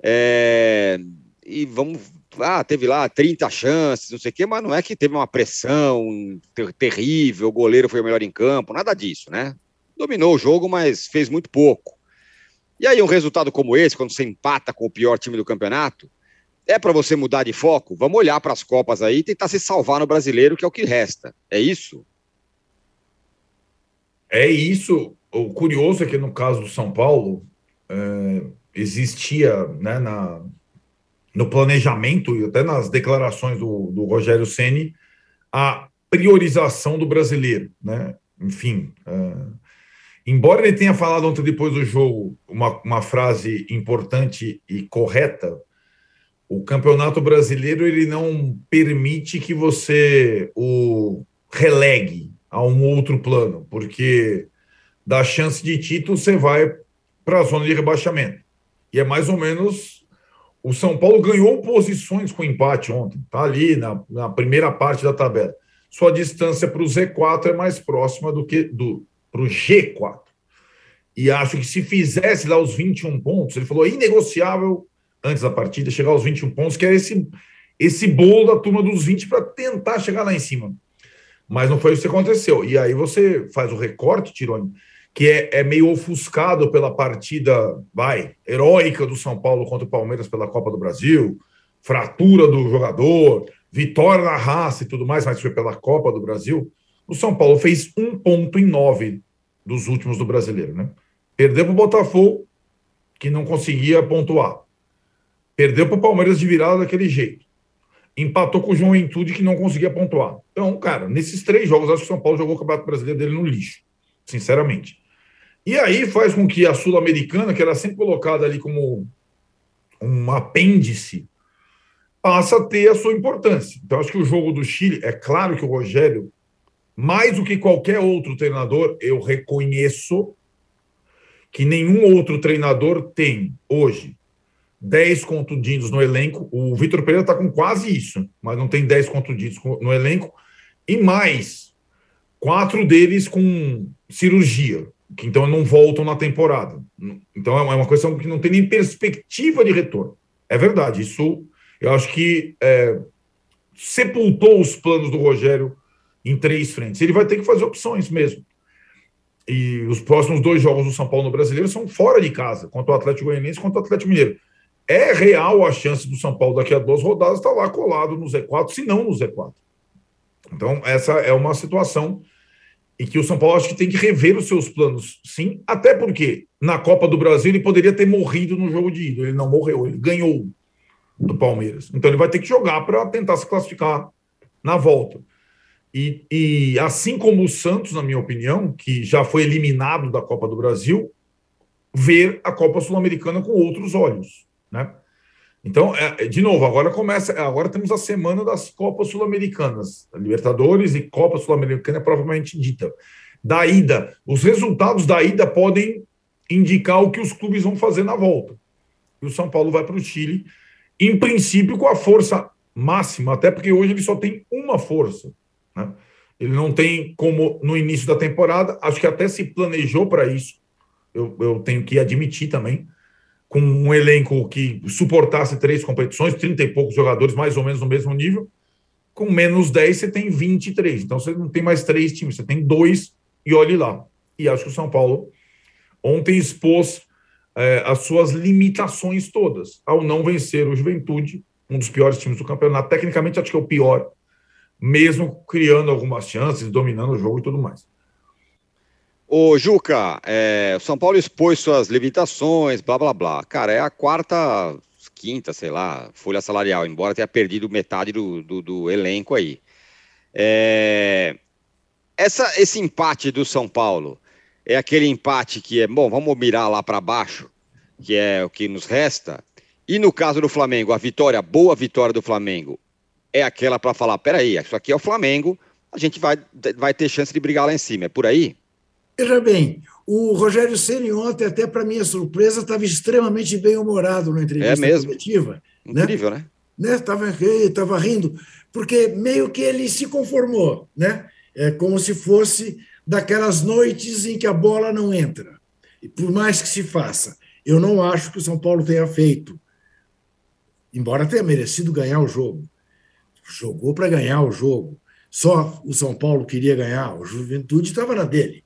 é... E vamos. Ah, teve lá 30 chances, não sei o quê, mas não é que teve uma pressão ter terrível, o goleiro foi o melhor em campo, nada disso, né? Dominou o jogo, mas fez muito pouco. E aí, um resultado como esse, quando você empata com o pior time do campeonato, é para você mudar de foco? Vamos olhar para as Copas aí e tentar se salvar no brasileiro, que é o que resta. É isso? É isso. O curioso é que no caso do São Paulo, é, existia né, na, no planejamento e até nas declarações do, do Rogério Ceni a priorização do brasileiro. Né? Enfim, é, embora ele tenha falado ontem depois do jogo uma, uma frase importante e correta, o campeonato brasileiro ele não permite que você o relegue a um outro plano, porque da chance de título você vai para a zona de rebaixamento. E é mais ou menos o São Paulo ganhou posições com empate ontem, tá ali na, na primeira parte da tabela. Sua distância para o Z4 é mais próxima do que do para o G4. E acho que se fizesse lá os 21 pontos, ele falou inegociável antes da partida, chegar aos 21 pontos, que é esse, esse bolo da turma dos 20 para tentar chegar lá em cima. Mas não foi isso que aconteceu. E aí você faz o recorte, Tironi, que é, é meio ofuscado pela partida, vai, heróica do São Paulo contra o Palmeiras pela Copa do Brasil, fratura do jogador, vitória na raça e tudo mais, mas foi pela Copa do Brasil. O São Paulo fez um ponto em nove dos últimos do brasileiro, né? Perdeu para o Botafogo, que não conseguia pontuar. Perdeu para o Palmeiras de virada daquele jeito. Empatou com o Juventude, que não conseguia pontuar. Então, cara, nesses três jogos, acho que o São Paulo jogou o Campeonato Brasileiro dele no lixo, sinceramente. E aí faz com que a Sul-Americana, que era sempre colocada ali como um apêndice, passa a ter a sua importância. Então, acho que o jogo do Chile, é claro que o Rogério, mais do que qualquer outro treinador, eu reconheço que nenhum outro treinador tem hoje 10 contundidos no elenco. O Vitor Pereira está com quase isso, mas não tem 10 contundidos no elenco. E mais, quatro deles com cirurgia, que então não voltam na temporada. Então é uma questão que não tem nem perspectiva de retorno. É verdade, isso eu acho que é, sepultou os planos do Rogério em três frentes. Ele vai ter que fazer opções mesmo. E os próximos dois jogos do São Paulo no Brasileiro são fora de casa, contra o Atlético Goianiense e contra o Atlético Mineiro é real a chance do São Paulo daqui a duas rodadas estar lá colado no Z4, se não no Z4. Então, essa é uma situação em que o São Paulo acho que tem que rever os seus planos, sim, até porque na Copa do Brasil ele poderia ter morrido no jogo de ida, ele não morreu, ele ganhou do Palmeiras. Então ele vai ter que jogar para tentar se classificar na volta. E, e assim como o Santos, na minha opinião, que já foi eliminado da Copa do Brasil, ver a Copa Sul-Americana com outros olhos. Né? Então, é, de novo, agora começa. Agora temos a semana das Copas Sul-Americanas, Libertadores e Copa Sul-Americana é provavelmente dita. Da ida, os resultados da ida podem indicar o que os clubes vão fazer na volta. E o São Paulo vai para o Chile em princípio, com a força máxima, até porque hoje ele só tem uma força. Né? Ele não tem como no início da temporada, acho que até se planejou para isso, eu, eu tenho que admitir também, com um elenco que suportasse três competições, 30 e poucos jogadores, mais ou menos no mesmo nível. Com menos 10, você tem 23. Então você não tem mais três times, você tem dois e olhe lá. E acho que o São Paulo ontem expôs é, as suas limitações todas ao não vencer o Juventude, um dos piores times do campeonato. Tecnicamente, acho que é o pior, mesmo criando algumas chances, dominando o jogo e tudo mais. Ô, Juca, é, São Paulo expôs suas limitações, blá blá blá. Cara, é a quarta, quinta, sei lá, folha salarial, embora tenha perdido metade do, do, do elenco aí. É, essa, esse empate do São Paulo é aquele empate que é, bom, vamos mirar lá para baixo, que é o que nos resta. E no caso do Flamengo, a vitória, boa vitória do Flamengo, é aquela para falar: peraí, isso aqui é o Flamengo, a gente vai, vai ter chance de brigar lá em cima. É por aí? Veja bem, o Rogério Ceni ontem, até para minha surpresa, estava extremamente bem-humorado na entrevista é mesmo? coletiva. Né? Incrível, né? Estava né? Tava rindo, porque meio que ele se conformou, né? É como se fosse daquelas noites em que a bola não entra. E por mais que se faça, eu não acho que o São Paulo tenha feito, embora tenha merecido ganhar o jogo. Jogou para ganhar o jogo. Só o São Paulo queria ganhar, o Juventude estava na dele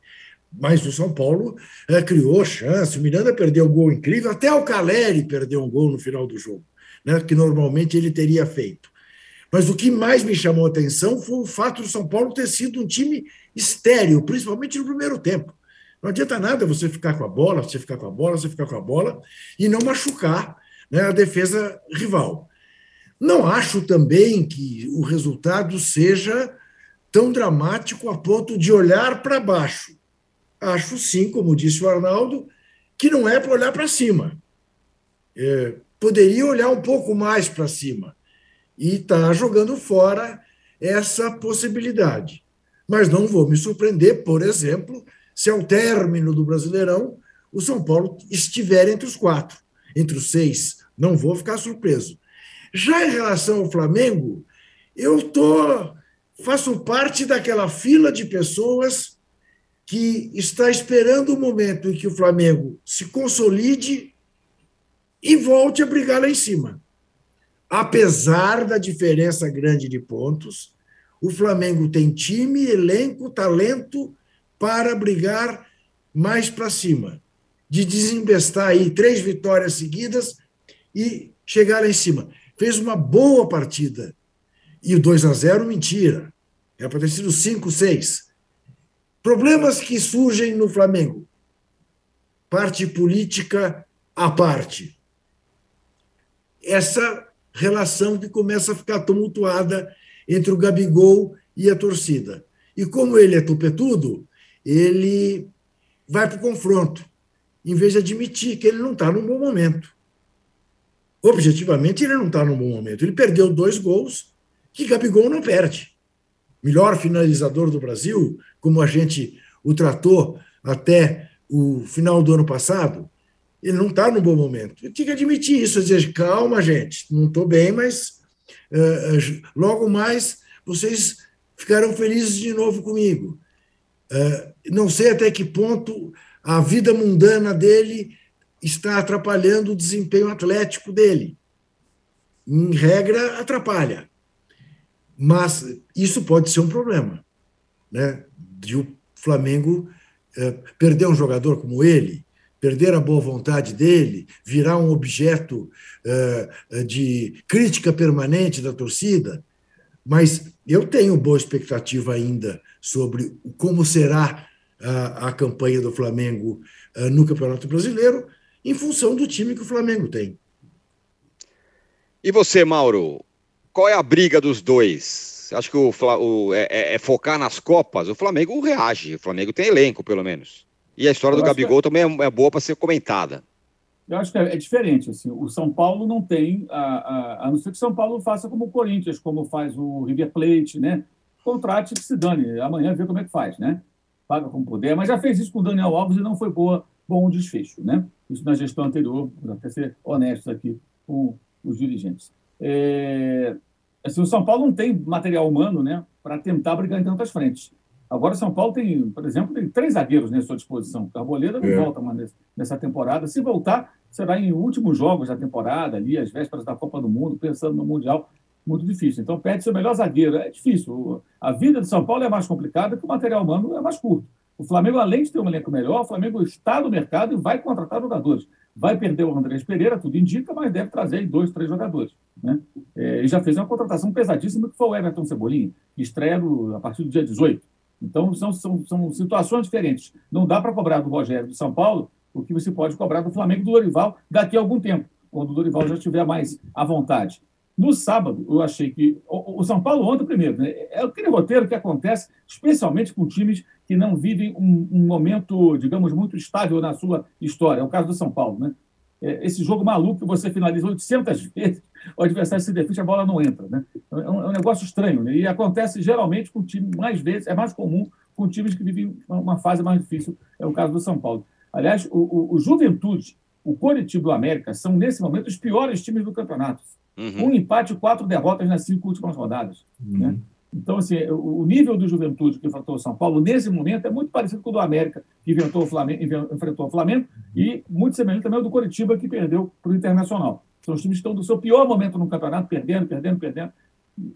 mas o São Paulo é, criou chance. O Miranda perdeu um gol incrível, até o Caleri perdeu um gol no final do jogo, né, que normalmente ele teria feito. Mas o que mais me chamou a atenção foi o fato do São Paulo ter sido um time estéreo, principalmente no primeiro tempo. Não adianta nada você ficar com a bola, você ficar com a bola, você ficar com a bola e não machucar né, a defesa rival. Não acho também que o resultado seja tão dramático a ponto de olhar para baixo acho sim, como disse o Arnaldo, que não é para olhar para cima. É, poderia olhar um pouco mais para cima e está jogando fora essa possibilidade. Mas não vou me surpreender, por exemplo, se ao término do Brasileirão o São Paulo estiver entre os quatro, entre os seis. Não vou ficar surpreso. Já em relação ao Flamengo, eu tô, faço parte daquela fila de pessoas que está esperando o momento em que o Flamengo se consolide e volte a brigar lá em cima. Apesar da diferença grande de pontos, o Flamengo tem time, elenco, talento para brigar mais para cima, de desembestar aí três vitórias seguidas e chegar lá em cima. Fez uma boa partida. E o 2 a 0 mentira. Era para ter sido 5, 6. Problemas que surgem no Flamengo. Parte política à parte. Essa relação que começa a ficar tumultuada entre o Gabigol e a torcida. E como ele é tupetudo, ele vai para o confronto, em vez de admitir que ele não está num bom momento. Objetivamente, ele não está num bom momento. Ele perdeu dois gols que Gabigol não perde melhor finalizador do Brasil, como a gente o tratou até o final do ano passado, ele não está no bom momento. Eu tinha que admitir isso, dizer, calma, gente, não estou bem, mas uh, logo mais vocês ficarão felizes de novo comigo. Uh, não sei até que ponto a vida mundana dele está atrapalhando o desempenho atlético dele. Em regra, atrapalha. Mas isso pode ser um problema, né? De o Flamengo é, perder um jogador como ele, perder a boa vontade dele, virar um objeto é, de crítica permanente da torcida. Mas eu tenho boa expectativa ainda sobre como será a, a campanha do Flamengo é, no Campeonato Brasileiro, em função do time que o Flamengo tem. E você, Mauro? Qual é a briga dos dois? Acha que o, o é, é, é, focar nas Copas? O Flamengo reage. O Flamengo tem elenco, pelo menos. E a história Eu do Gabigol que... também é, é, boa para ser comentada. Eu acho que é, é, diferente. Assim, o São Paulo não tem, a, a, a não ser que o São Paulo faça como o Corinthians, como faz o River Plate, né? Contrate que se dane. Amanhã vê como é que faz, né? Paga como puder. Mas já fez isso com o Daniel Alves e não foi boa, bom desfecho, né? Isso na gestão anterior, até ser honestos aqui com os dirigentes. É, assim, o São Paulo não tem material humano né, para tentar brigar em tantas frentes. Agora, o São Paulo tem, por exemplo, tem três zagueiros à sua disposição. Carboleda não é. volta nessa temporada. Se voltar, será em últimos jogos da temporada, ali, às vésperas da Copa do Mundo, pensando no Mundial. Muito difícil. Então, perde seu melhor zagueiro. É difícil. A vida de São Paulo é mais complicada porque o material humano é mais curto. O Flamengo, além de ter um elenco melhor, o Flamengo está no mercado e vai contratar jogadores. Vai perder o Andrés Pereira, tudo indica, mas deve trazer dois, três jogadores. Né? É, e já fez uma contratação pesadíssima, que foi o Everton Cebolinha, que estreia a partir do dia 18. Então, são, são, são situações diferentes. Não dá para cobrar do Rogério do São Paulo o que você pode cobrar do Flamengo do Dorival daqui a algum tempo, quando o Dorival já estiver mais à vontade. No sábado, eu achei que. O, São Paulo ontem, primeiro, né, é aquele roteiro que acontece, especialmente com times que não vivem um, um, momento, digamos, muito estável na sua história. É o caso do São Paulo. Né? É, esse jogo maluco que você finaliza 800 vezes, o adversário se defende, a bola não entra. Né? É, um, é um negócio estranho. Né? E acontece geralmente com time, mais vezes, é mais comum com times que vivem uma fase mais difícil. É o caso do São Paulo. Aliás, o, o, o Juventude, o Coritiba e o América são, nesse momento, os piores times do campeonato Uhum. Um empate e quatro derrotas nas cinco últimas rodadas. Uhum. Né? Então, assim, o nível do Juventude que enfrentou o São Paulo, nesse momento, é muito parecido com o do América, que enfrentou o Flamengo, enfrentou o Flamengo e muito semelhante também ao do Coritiba, que perdeu para o Internacional. São os times que estão do seu pior momento no campeonato, perdendo, perdendo, perdendo.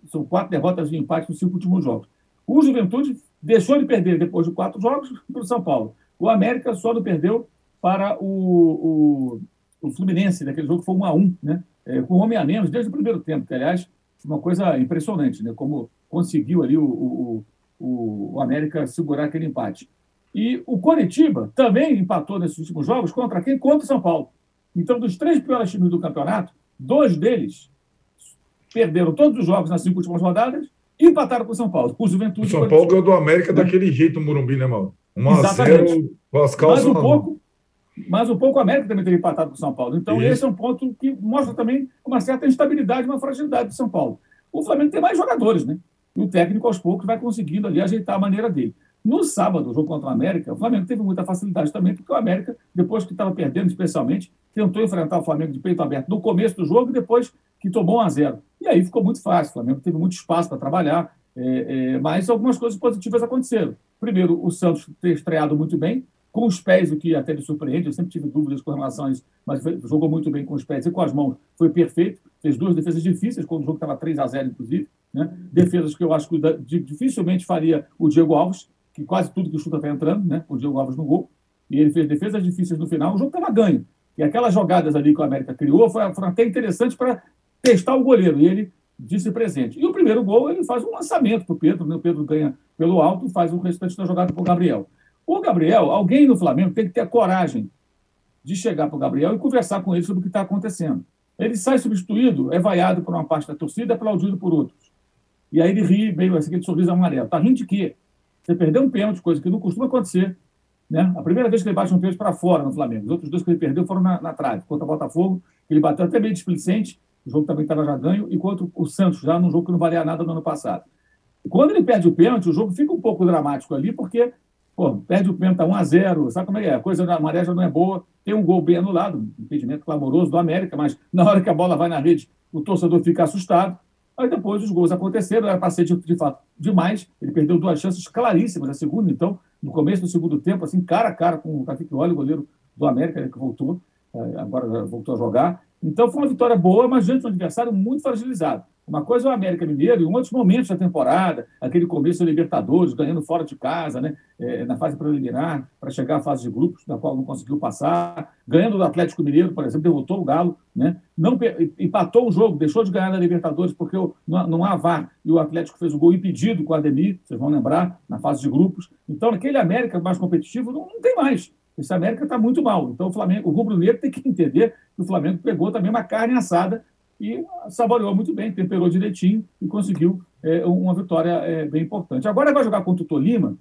São quatro derrotas de empate nos cinco últimos jogos. O Juventude deixou de perder depois de quatro jogos para o São Paulo. O América só não perdeu para o, o, o Fluminense, naquele jogo que foi 1 a 1 né? É, com homem a menos desde o primeiro tempo, que, aliás, uma coisa impressionante, né? como conseguiu ali o, o, o, o América segurar aquele empate. E o Coritiba também empatou nesses últimos jogos contra quem? Contra o São Paulo. Então, dos três piores times do campeonato, dois deles perderam todos os jogos nas cinco últimas rodadas e empataram com o São Paulo. O Juventude. O São Paulo ganhou do América daquele jeito, Morumbi, né, Mal? 1x0, Vascal. Mas um pouco, mas um pouco a América também teve empatado com o São Paulo. Então, Isso. esse é um ponto que mostra também uma certa instabilidade, uma fragilidade do São Paulo. O Flamengo tem mais jogadores, né? E o técnico, aos poucos, vai conseguindo ali ajeitar a maneira dele. No sábado, o jogo contra o América, o Flamengo teve muita facilidade também, porque o América, depois que estava perdendo, especialmente, tentou enfrentar o Flamengo de peito aberto no começo do jogo e depois que tomou 1 a 0 E aí ficou muito fácil. O Flamengo teve muito espaço para trabalhar, é, é, mas algumas coisas positivas aconteceram. Primeiro, o Santos ter estreado muito bem, com os pés, o que até me surpreende, eu sempre tive dúvidas com relação a isso, mas jogou muito bem com os pés e com as mãos, foi perfeito, fez duas defesas difíceis, quando o jogo estava 3 a 0 inclusive, né? defesas que eu acho que dificilmente faria o Diego Alves, que quase tudo que chuta está entrando, né? o Diego Alves no gol, e ele fez defesas difíceis no final, o jogo estava ganho, e aquelas jogadas ali que o América criou foram, foram até interessantes para testar o goleiro, e ele disse presente. E o primeiro gol, ele faz um lançamento para o Pedro, né? o Pedro ganha pelo alto e faz o restante da jogada para o Gabriel. O Gabriel, alguém no Flamengo tem que ter coragem de chegar para o Gabriel e conversar com ele sobre o que está acontecendo. Ele sai substituído, é vaiado por uma parte da torcida, aplaudido por outros. E aí ele ri, meio assim, aquele sorriso amarelo. Está rindo de quê? Você perdeu um pênalti, coisa que não costuma acontecer. Né? A primeira vez que ele bate um pênalti para fora no Flamengo. Os outros dois que ele perdeu foram na, na trave. Contra o Botafogo, ele bateu até meio displicente, o jogo também estava já ganho, e contra o Santos, já num jogo que não valia nada no ano passado. Quando ele perde o pênalti, o jogo fica um pouco dramático ali, porque Pô, perde o pênalti 1 a 0 sabe como é que é? A coisa da maré já não é boa. Tem um gol bem anulado, um impedimento clamoroso do América, mas na hora que a bola vai na rede, o torcedor fica assustado. Aí depois os gols aconteceram, era ser de, de, fato demais. Ele perdeu duas chances claríssimas, a segunda, então, no começo do segundo tempo, assim, cara a cara com o Cacique Olho, goleiro do América, que voltou, eh, agora voltou a jogar. Então foi uma vitória boa, mas diante de um adversário muito fragilizado. Uma coisa é o América Mineiro, em outros momentos da temporada, aquele começo da Libertadores, ganhando fora de casa, né, é, na fase preliminar, para chegar à fase de grupos, da qual não conseguiu passar, ganhando do Atlético Mineiro, por exemplo, derrotou o Galo, né, não, empatou o jogo, deixou de ganhar na Libertadores porque não, não há VAR, e o Atlético fez o gol impedido com o Ademir, vocês vão lembrar, na fase de grupos. Então, aquele América mais competitivo não, não tem mais. Esse América está muito mal. Então, o Flamengo, o Rubro Negro tem que entender que o Flamengo pegou também uma carne assada e saboreou muito bem, temperou direitinho e conseguiu é, uma vitória é, bem importante. Agora vai jogar contra o Tolima,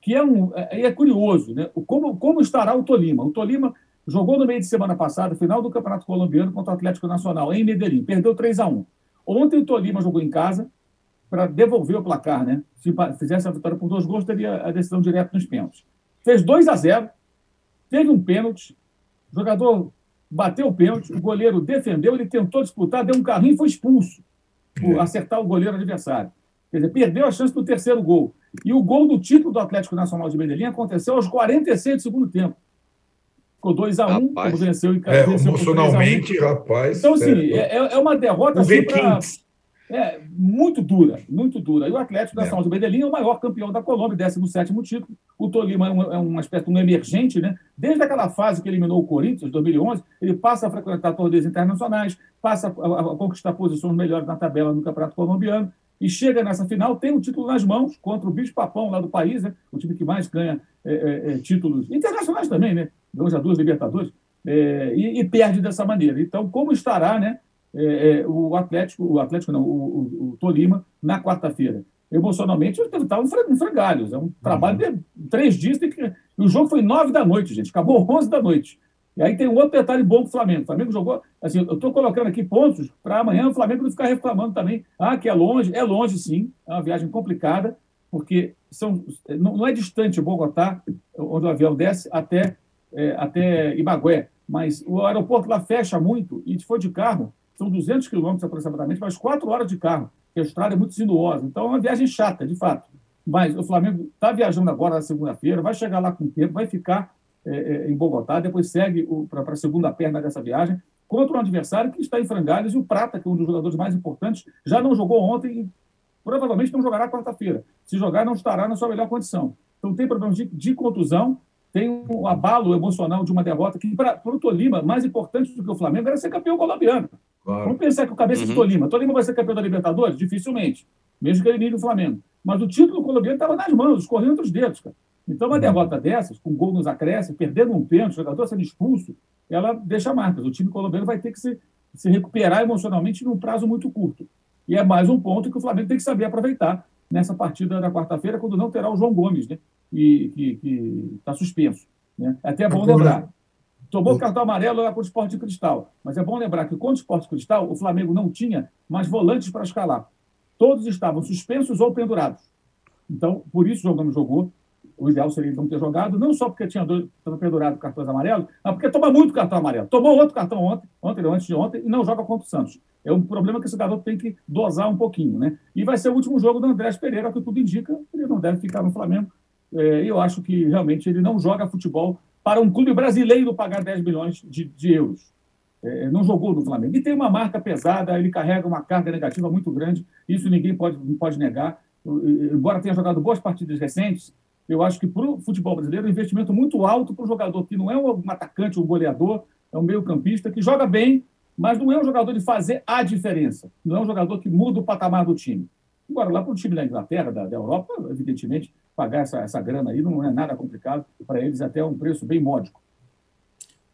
que é um é, é curioso, né? Como, como estará o Tolima? O Tolima jogou no meio de semana passada, final do Campeonato Colombiano contra o Atlético Nacional, em Medellín, perdeu 3 a 1 Ontem o Tolima jogou em casa para devolver o placar, né? Se fizesse a vitória por dois gols, teria a decisão direta nos pênaltis. Fez 2 a 0 teve um pênalti, jogador bateu o pênalti, o goleiro defendeu, ele tentou disputar, deu um carrinho e foi expulso por é. acertar o goleiro adversário. Quer dizer, perdeu a chance do terceiro gol. E o gol do título do Atlético Nacional de Medellín aconteceu aos 46 do segundo tempo. Ficou 2x1, um, venceu casa. É, emocionalmente, rapaz. Então, assim, é, é, é uma derrota assim, pra, é, muito dura, muito dura. E o Atlético Nacional é. de Medellín é o maior campeão da Colômbia, 17 título. O Tolima é, um, é uma espécie de um emergente, né? Desde aquela fase que eliminou o Corinthians, 2011, ele passa a frequentar torneios internacionais, passa a, a, conquistar posições melhores na tabela no Campeonato Colombiano e chega nessa final, tem o um título nas mãos contra o Bicho Papão lá do país, né? o time que mais ganha é, é, é títulos internacionais também, né? ganha já duas Libertadores, é, e, e, perde dessa maneira. Então, como estará né, é, é, o Atlético, o Atlético não, o, o, Tolima, na quarta-feira? Emocionalmente, estava em frangalhos. É um trabalho de três dias. Que... O jogo foi nove da noite, gente. Acabou onze da noite. E aí tem um outro detalhe bom para o Flamengo. O Flamengo jogou. Assim, eu estou colocando aqui pontos para amanhã o Flamengo não ficar reclamando também. Ah, que é longe. É longe, sim. É uma viagem complicada, porque são, não, não é distante Bogotá, onde o avião desce, até, é, até Ibagué. Mas o aeroporto lá fecha muito e se for de carro, são 200 quilômetros aproximadamente, mas quatro horas de carro. a estrada é muito sinuosa. Então é uma viagem chata, de fato. Mas o Flamengo está viajando agora na segunda-feira, vai chegar lá com tempo, vai ficar é, é, em Bogotá, depois segue para a segunda perna dessa viagem, contra um adversário que está em frangalhos e o Prata, que é um dos jogadores mais importantes, já não jogou ontem e provavelmente não jogará quarta-feira. Se jogar, não estará na sua melhor condição. Então tem problemas de, de contusão, tem um abalo emocional de uma derrota que, para o Tolima, mais importante do que o Flamengo era ser campeão colombiano. Claro. Vamos pensar que o cabeça uhum. de Tolima. Tolima vai ser campeão da Libertadores? Dificilmente. Mesmo que ele elimine o Flamengo. Mas o título colombiano estava nas mãos, escorrendo entre os dedos, cara. Então, uma derrota dessas, com gol nos acréscimos, perdendo um pênalti, o jogador sendo expulso, ela deixa marcas. O time colombiano vai ter que se, se recuperar emocionalmente num prazo muito curto. E é mais um ponto que o Flamengo tem que saber aproveitar nessa partida da quarta-feira, quando não terá o João Gomes, né? Que está suspenso. Né? É até bom lembrar. Tomou cartão amarelo lá com o Esporte de Cristal. Mas é bom lembrar que com o Esporte de Cristal, o Flamengo não tinha mais volantes para escalar. Todos estavam suspensos ou pendurados. Então, por isso o João Gomes jogou o ideal seria não ter jogado, não só porque tinha dois, pendurado cartões amarelos, mas porque toma muito cartão amarelo. Tomou outro cartão ontem, ontem antes de ontem, e não joga contra o Santos. É um problema que esse garoto tem que dosar um pouquinho, né? E vai ser o último jogo do Andrés Pereira, que tudo indica, ele não deve ficar no Flamengo. É, eu acho que realmente ele não joga futebol para um clube brasileiro pagar 10 milhões de, de euros. É, não jogou no Flamengo. E tem uma marca pesada, ele carrega uma carga negativa muito grande, isso ninguém pode, pode negar. Embora tenha jogado boas partidas recentes, eu acho que para o futebol brasileiro é um investimento muito alto para um jogador que não é um atacante, um goleador, é um meio-campista que joga bem, mas não é um jogador de fazer a diferença. Não é um jogador que muda o patamar do time. Agora, lá para o time da Inglaterra, da, da, Europa, evidentemente, pagar essa, essa grana aí não é nada complicado. Para eles, até é um preço bem módico.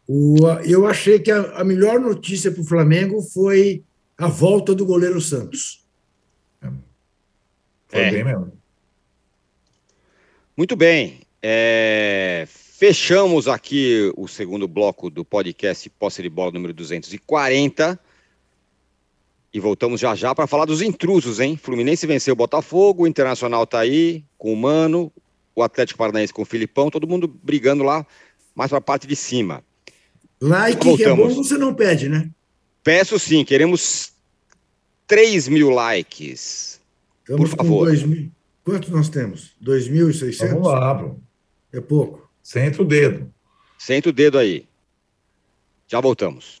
O, eu achei que a, a melhor notícia para o Flamengo foi a volta do goleiro Santos. Foi é. bem mesmo. Muito bem. É... Fechamos aqui o segundo bloco do podcast Posse de Bola número 240. E voltamos já já para falar dos intrusos, hein? Fluminense venceu o Botafogo, o Internacional tá aí com o Mano, o Atlético Paranaense com o Filipão, todo mundo brigando lá mais para a parte de cima. Like que é bom você não pede, né? Peço sim, queremos 3 mil likes. Estamos por favor. 2 mil. Quantos nós temos? 2.600? Vamos lá, bro. É pouco. Senta o dedo. Senta o dedo aí. Já voltamos.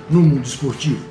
no mundo esportivo.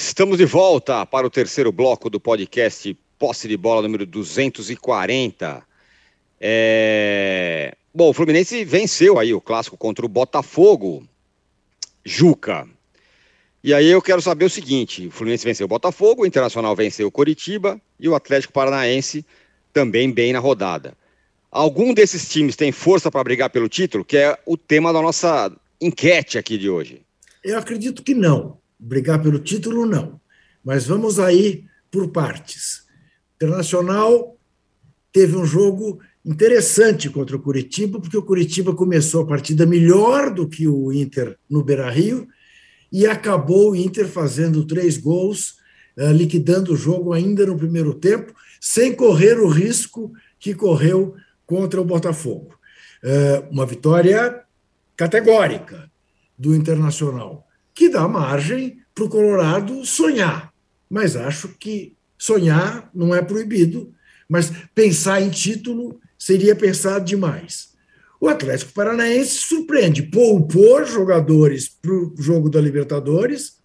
Estamos de volta para o terceiro bloco do podcast Posse de Bola número 240. É... Bom, o Fluminense venceu aí o clássico contra o Botafogo. Juca. E aí eu quero saber o seguinte: o Fluminense venceu o Botafogo, o Internacional venceu o Coritiba e o Atlético Paranaense também bem na rodada. Algum desses times tem força para brigar pelo título, que é o tema da nossa enquete aqui de hoje? Eu acredito que não brigar pelo título, não. Mas vamos aí por partes. Internacional teve um jogo interessante contra o Curitiba, porque o Curitiba começou a partida melhor do que o Inter no Beira-Rio e acabou o Inter fazendo três gols, uh, liquidando o jogo ainda no primeiro tempo, sem correr o risco que correu contra o Botafogo. Uh, uma vitória categórica do Internacional que dá margem para o Colorado sonhar. Mas acho que sonhar não é proibido, mas pensar em título seria pensar demais. O Atlético Paranaense surpreende, poupou jogadores para o jogo da Libertadores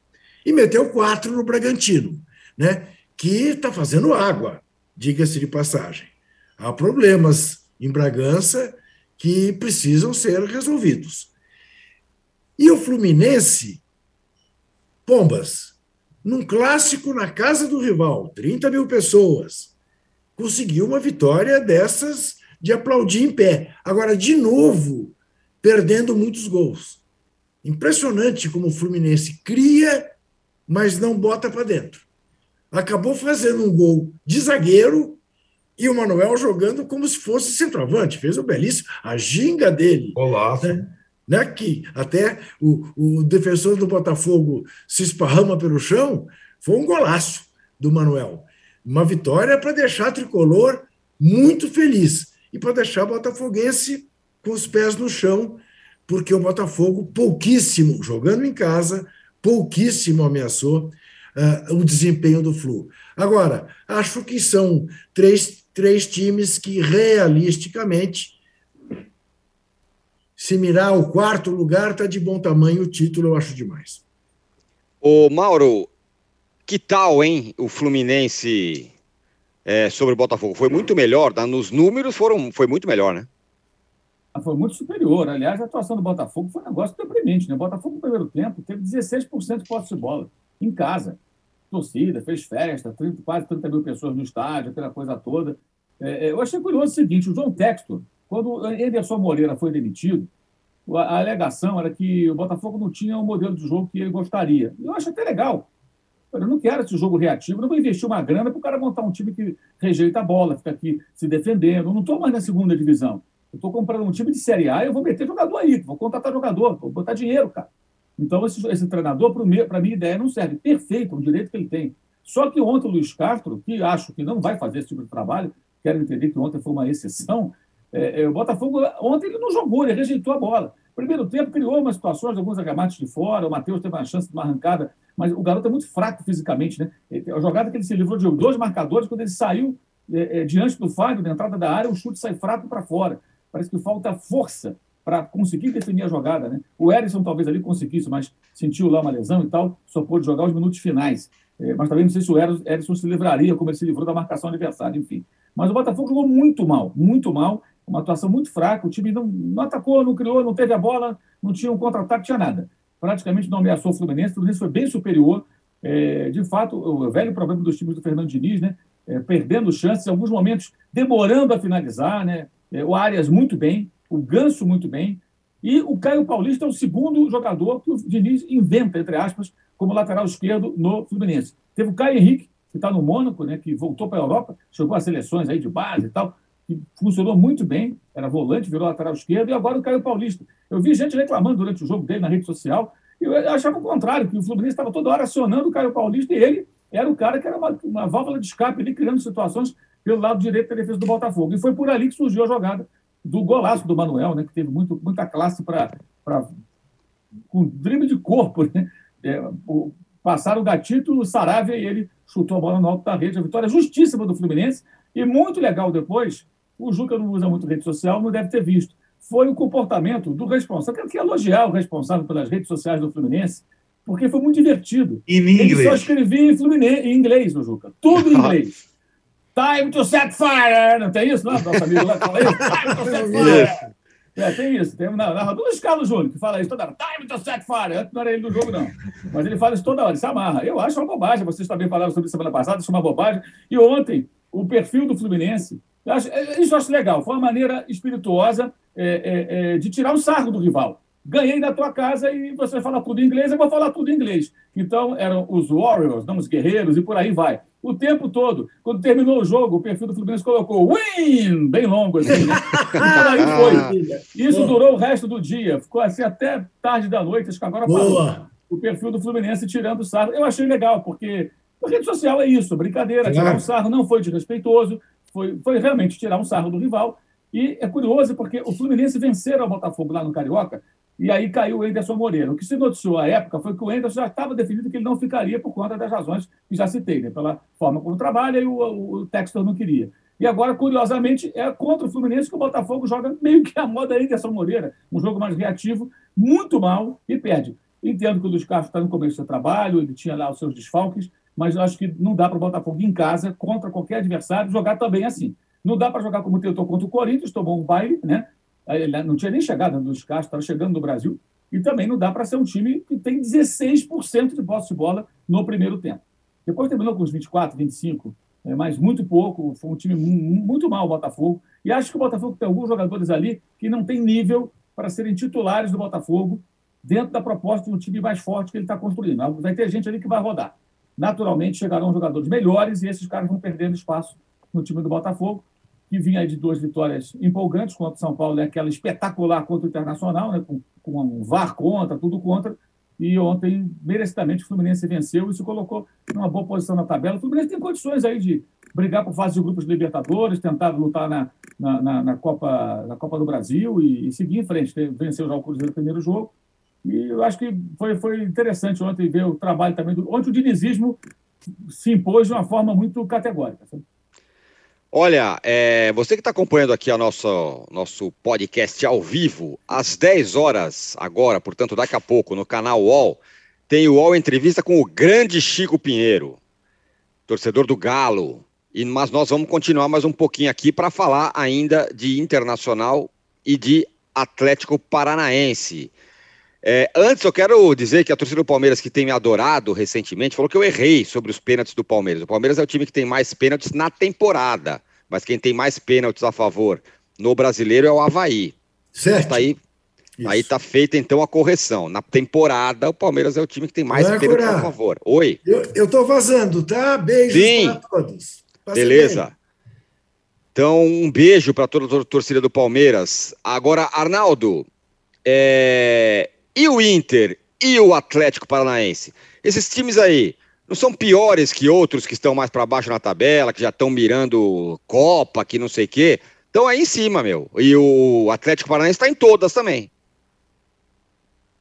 e meteu quatro no Bragantino, né? que está fazendo água, diga-se de passagem. Há problemas em Bragança que precisam ser resolvidos. E o Fluminense Pombas, num clássico na casa do rival, 30 mil pessoas, conseguiu uma vitória dessas de aplaudir em pé. Agora, de novo, perdendo muitos gols. Impressionante como o Fluminense cria, mas não bota para dentro. Acabou fazendo um gol de zagueiro e o Manuel jogando como se fosse centroavante. Fez o belíssimo, a ginga dele. Olá. Né? Né, que até o, o defensor do Botafogo se esparrama pelo chão, foi um golaço do Manuel. Uma vitória para deixar a tricolor muito feliz e para deixar o botafoguense com os pés no chão, porque o Botafogo pouquíssimo, jogando em casa, pouquíssimo ameaçou uh, o desempenho do Flu. Agora, acho que são três, três times que realisticamente se mirar o quarto lugar, está de bom tamanho o título, eu acho demais. Ô, Mauro, que tal, hein, o Fluminense é, sobre o Botafogo? Foi muito melhor, tá? nos números foram, foi muito melhor, né? Ah, foi muito superior. Aliás, a atuação do Botafogo foi um negócio deprimente, né? O Botafogo, no primeiro tempo, teve 16% de posse de bola, em casa. Torcida, fez festa, 30, quase 30 mil pessoas no estádio, aquela coisa toda. É, é eu achei curioso o seguinte: o João Textor, quando Anderson Moreira foi demitido, a alegação era que o Botafogo não tinha o modelo de jogo que ele gostaria. Eu acho até legal. Eu não quero esse jogo reativo, não vou investir uma grana para o cara montar um time que rejeita a bola, fica aqui se defendendo. Eu não estou mais na segunda divisão. Eu estou comprando um time de Série A e eu vou meter jogador aí, vou contratar jogador, vou botar dinheiro, cara. Então, esse, esse treinador, para minha ideia, não serve. Perfeito, é um direito que ele tem. Só que ontem o Luiz Castro, que acho que não vai fazer esse tipo de trabalho, quero entender que ontem foi uma exceção, é, é, o Botafogo, ontem ele não jogou, ele rejeitou a bola. Primeiro tempo criou umas situações, alguns agamates de fora, o Matheus teve uma chance de uma arrancada, mas o garoto é muito fraco fisicamente. Né? A jogada que ele se livrou de dois marcadores, quando ele saiu é, é, diante do Fábio, na entrada da área, o chute sai fraco para fora. Parece que falta força para conseguir definir a jogada. Né? O Erisson talvez ali conseguisse, mas sentiu lá uma lesão e tal, só pôde jogar os minutos finais. É, mas também não sei se o Erisson se livraria, como ele se livrou da marcação adversária, enfim. Mas o Botafogo jogou muito mal, muito mal uma atuação muito fraca. O time não, não atacou, não criou, não teve a bola, não tinha um contra-ataque, tinha nada. Praticamente não ameaçou o Fluminense. O Fluminense foi bem superior. É, de fato, o velho problema dos times do Fernando Diniz, né? É, perdendo chances, em alguns momentos demorando a finalizar, né? É, o Arias muito bem, o Ganso muito bem. E o Caio Paulista é o segundo jogador que o Diniz inventa, entre aspas, como lateral esquerdo no Fluminense. Teve o Caio Henrique, que está no Mônaco, né, que voltou para a Europa, chegou às seleções aí de base e tal, que funcionou muito bem, era volante, virou lateral esquerdo, e agora o Caio Paulista. Eu vi gente reclamando durante o jogo dele na rede social, e eu achava o contrário, que o Fluminense estava toda hora acionando o Caio Paulista, e ele era o cara que era uma, uma válvula de escape ali, criando situações pelo lado direito da defesa do Botafogo. E foi por ali que surgiu a jogada do golaço do Manuel, né, que teve muito, muita classe para. com drible de corpo, né? É, o, passaram o gatito, o Saravia e ele chutou a bola no alto da rede. A vitória justíssima do Fluminense. E muito legal depois, o Juca não usa muito rede social, não deve ter visto. Foi o comportamento do responsável. Quero que elogiar o responsável pelas redes sociais do Fluminense, porque foi muito divertido. Em inglês. Ele só escrevia em, Fluminense, em inglês, o Juca. Tudo em inglês. Time to set fire! Não tem isso? Não? Nosso amigo lá fala isso. Time to set fire! É, tem isso. Tem um narrador Luiz Carlos Júnior que fala isso toda hora. Time to set fire! Antes não era ele do jogo, não. Mas ele fala isso toda hora, ele se amarra. Eu acho uma bobagem. Vocês também falaram sobre isso semana passada, isso é uma bobagem. E ontem, o perfil do Fluminense, eu acho, isso eu acho legal. Foi uma maneira espirituosa é, é, é, de tirar o sarro do rival ganhei da tua casa e você fala tudo em inglês, eu vou falar tudo em inglês. Então, eram os Warriors, não os guerreiros, e por aí vai. O tempo todo. Quando terminou o jogo, o perfil do Fluminense colocou win, bem longo assim. Né? E por aí foi. Isso durou o resto do dia. Ficou assim até tarde da noite, acho que agora parou. O perfil do Fluminense tirando o sarro. Eu achei legal, porque a rede social é isso, brincadeira. Tirar um sarro não foi desrespeitoso, foi, foi realmente tirar um sarro do rival. E é curioso porque o Fluminense venceram o Botafogo lá no Carioca e aí caiu o Enderson Moreira. O que se noticiou à época foi que o Enderson já estava definido que ele não ficaria por conta das razões que já citei, né? pela forma como trabalha e o, o Textor não queria. E agora, curiosamente, é contra o Fluminense que o Botafogo joga meio que a moda Enderson Moreira, um jogo mais reativo, muito mal e perde. Entendo que o Luiz Carlos está no começo do trabalho, ele tinha lá os seus desfalques, mas eu acho que não dá para o Botafogo em casa, contra qualquer adversário, jogar também assim. Não dá para jogar como tentou contra o Corinthians, tomou um baile, né? Ele não tinha nem chegado no Castro, estava chegando no Brasil. E também não dá para ser um time que tem 16% de posse de bola no primeiro tempo. Depois terminou com uns 24, 25, é, mas muito pouco. Foi um time muito mal o Botafogo. E acho que o Botafogo tem alguns jogadores ali que não tem nível para serem titulares do Botafogo dentro da proposta de um time mais forte que ele está construindo. Vai ter gente ali que vai rodar. Naturalmente chegarão jogadores melhores e esses caras vão perdendo espaço no time do Botafogo que vinha aí de duas vitórias empolgantes contra o São Paulo, é aquela espetacular contra o Internacional, né, com, com um VAR contra, tudo contra. E ontem, merecidamente, o Fluminense venceu e se colocou numa boa posição na tabela. O Fluminense tem condições aí de brigar por fase de grupos de Libertadores, tentar lutar na, na, na, na Copa, na Copa do Brasil e, e, seguir em frente. Venceu já o Cruzeiro no primeiro jogo. E eu acho que foi, foi interessante ontem ver o trabalho também. Do, ontem o dinizismo se impôs de uma forma muito categórica. Olha, é, você que está acompanhando aqui o nosso, nosso podcast ao vivo, às 10 horas agora, portanto, daqui a pouco, no canal UOL, tem o UOL Entrevista com o grande Chico Pinheiro, torcedor do Galo. E, mas nós vamos continuar mais um pouquinho aqui para falar ainda de Internacional e de Atlético Paranaense. É, antes, eu quero dizer que a torcida do Palmeiras, que tem me adorado recentemente, falou que eu errei sobre os pênaltis do Palmeiras. O Palmeiras é o time que tem mais pênaltis na temporada, mas quem tem mais pênaltis a favor no brasileiro é o Havaí. Certo. Tá aí, aí tá feita então a correção. Na temporada, o Palmeiras é o time que tem mais pênaltis a favor. Oi. Eu, eu tô vazando, tá? Beijos Sim. para todos. Passa Beleza. Bem. Então, um beijo para toda a torcida do Palmeiras. Agora, Arnaldo, é, e o Inter e o Atlético Paranaense? Esses times aí não são piores que outros que estão mais para baixo na tabela, que já estão mirando Copa, que não sei o quê. Estão aí em cima, meu. E o Atlético Paranaense está em todas também.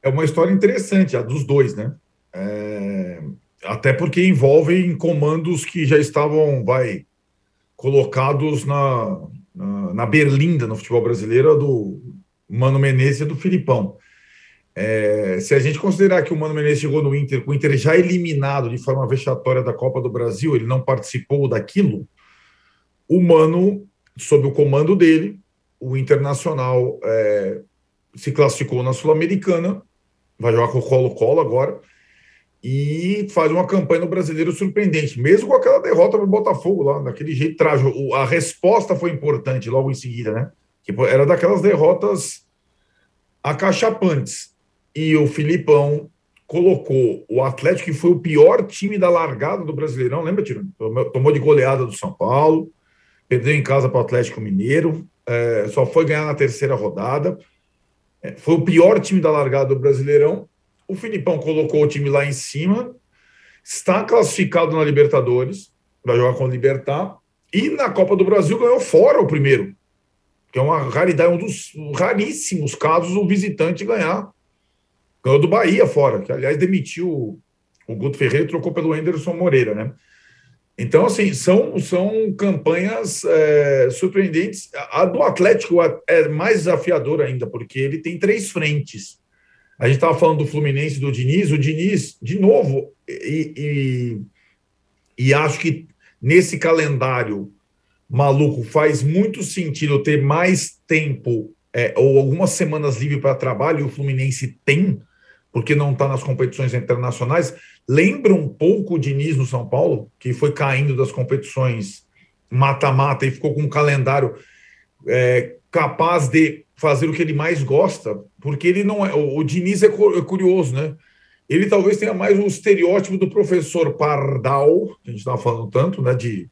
É uma história interessante, a dos dois, né? É... Até porque envolvem comandos que já estavam, vai, colocados na, na, na berlinda no futebol brasileiro do Mano Menezes e do Filipão. É, se a gente considerar que o Mano Menezes chegou no Inter, com o Inter já eliminado de forma vexatória da Copa do Brasil, ele não participou daquilo, o Mano, sob o comando dele, o Internacional é, se classificou na Sul-Americana, vai jogar com o Colo-Colo agora, e faz uma campanha no brasileiro surpreendente, mesmo com aquela derrota para o Botafogo lá, daquele jeito trágico. A resposta foi importante logo em seguida, né? Que era daquelas derrotas acachapantes e o Filipão colocou o Atlético, que foi o pior time da largada do Brasileirão, lembra, Tirone? Tomou de goleada do São Paulo, perdeu em casa para o Atlético Mineiro, é, só foi ganhar na terceira rodada. É, foi o pior time da largada do Brasileirão. O Filipão colocou o time lá em cima, está classificado na Libertadores, vai jogar com o Libertar, e na Copa do Brasil ganhou fora o primeiro, que é uma raridade, um dos raríssimos casos o visitante ganhar. Ganhou do Bahia fora, que aliás demitiu o Guto Ferreira e trocou pelo Anderson Moreira, né? Então, assim, são, são campanhas é, surpreendentes. A do Atlético é mais desafiadora ainda, porque ele tem três frentes. A gente estava falando do Fluminense, do Diniz. O Diniz, de novo, e, e, e acho que nesse calendário maluco faz muito sentido ter mais tempo é, ou algumas semanas livre para trabalho, e o Fluminense tem, porque não está nas competições internacionais Lembra um pouco o Diniz no São Paulo, que foi caindo das competições mata-mata e ficou com um calendário é, capaz de fazer o que ele mais gosta, porque ele não é. O, o Diniz é, é curioso, né? Ele talvez tenha mais o estereótipo do professor Pardal, que a gente estava falando tanto, né? De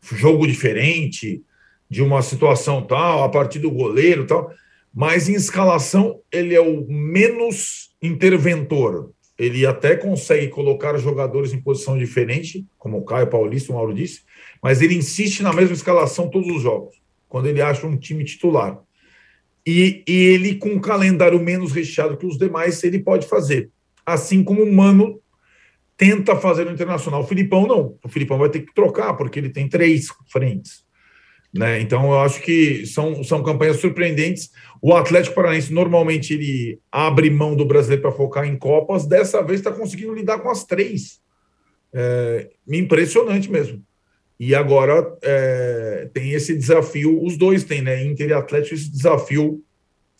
jogo diferente, de uma situação tal, a partir do goleiro tal, mas em escalação ele é o menos interventor ele até consegue colocar jogadores em posição diferente, como o Caio Paulista, o Mauro disse, mas ele insiste na mesma escalação todos os jogos, quando ele acha um time titular. E, e ele, com um calendário menos recheado que os demais, ele pode fazer. Assim como o Mano tenta fazer no Internacional. O Filipão não. O Filipão vai ter que trocar, porque ele tem três frentes. Né? Então, eu acho que são, são campanhas surpreendentes. O Atlético Paranaense normalmente ele abre mão do brasileiro para focar em Copas, dessa vez está conseguindo lidar com as três. É, impressionante mesmo. E agora é, tem esse desafio, os dois têm, né? Inter e Atlético, esse desafio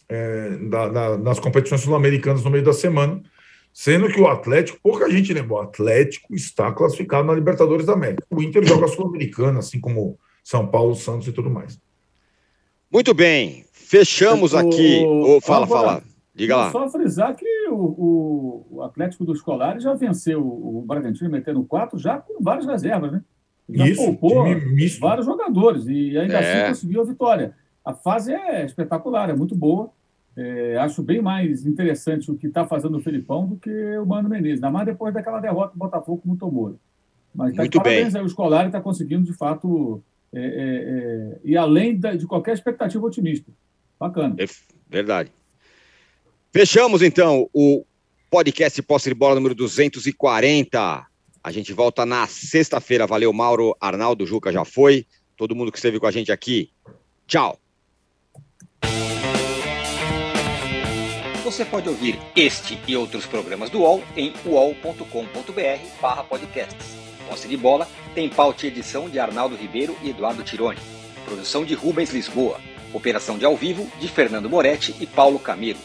é, da, da, nas competições sul-americanas no meio da semana. Sendo que o Atlético, pouca gente lembrou, o Atlético está classificado na Libertadores da América. O Inter joga Sul-Americana, assim como são Paulo, Santos e tudo mais. Muito bem. Fechamos aqui. Oh, fala, Agora, fala. Diga lá. Só frisar que o, o, o Atlético dos Colares já venceu o Bragantino metendo quatro já com várias reservas, né? Já Isso, poupou vários jogadores e ainda assim é. assim conseguiu a vitória. A fase é espetacular, é muito boa. É, acho bem mais interessante o que está fazendo o Felipão do que o Mano Menezes, ainda mais depois daquela derrota do Botafogo com o Tomoro. Mas tá muito parabéns bem. aí, o Escolar está conseguindo, de fato, é, é, é, e além da, de qualquer expectativa otimista. Bacana. É verdade. Fechamos, então, o podcast Posse de Bola número 240. A gente volta na sexta-feira. Valeu, Mauro, Arnaldo, Juca já foi. Todo mundo que esteve com a gente aqui. Tchau. Você pode ouvir este e outros programas do UOL em uol.com.br/podcasts. Posse de Bola tem pauta e edição de Arnaldo Ribeiro e Eduardo Tironi. Produção de Rubens Lisboa. Operação de ao vivo de Fernando Moretti e Paulo Camilo.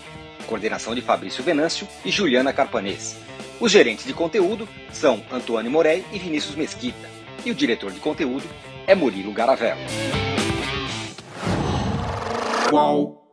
Coordenação de Fabrício Venâncio e Juliana Carpanês. Os gerentes de conteúdo são Antônio Morei e Vinícius Mesquita. E o diretor de conteúdo é Murilo Garavello. Qual?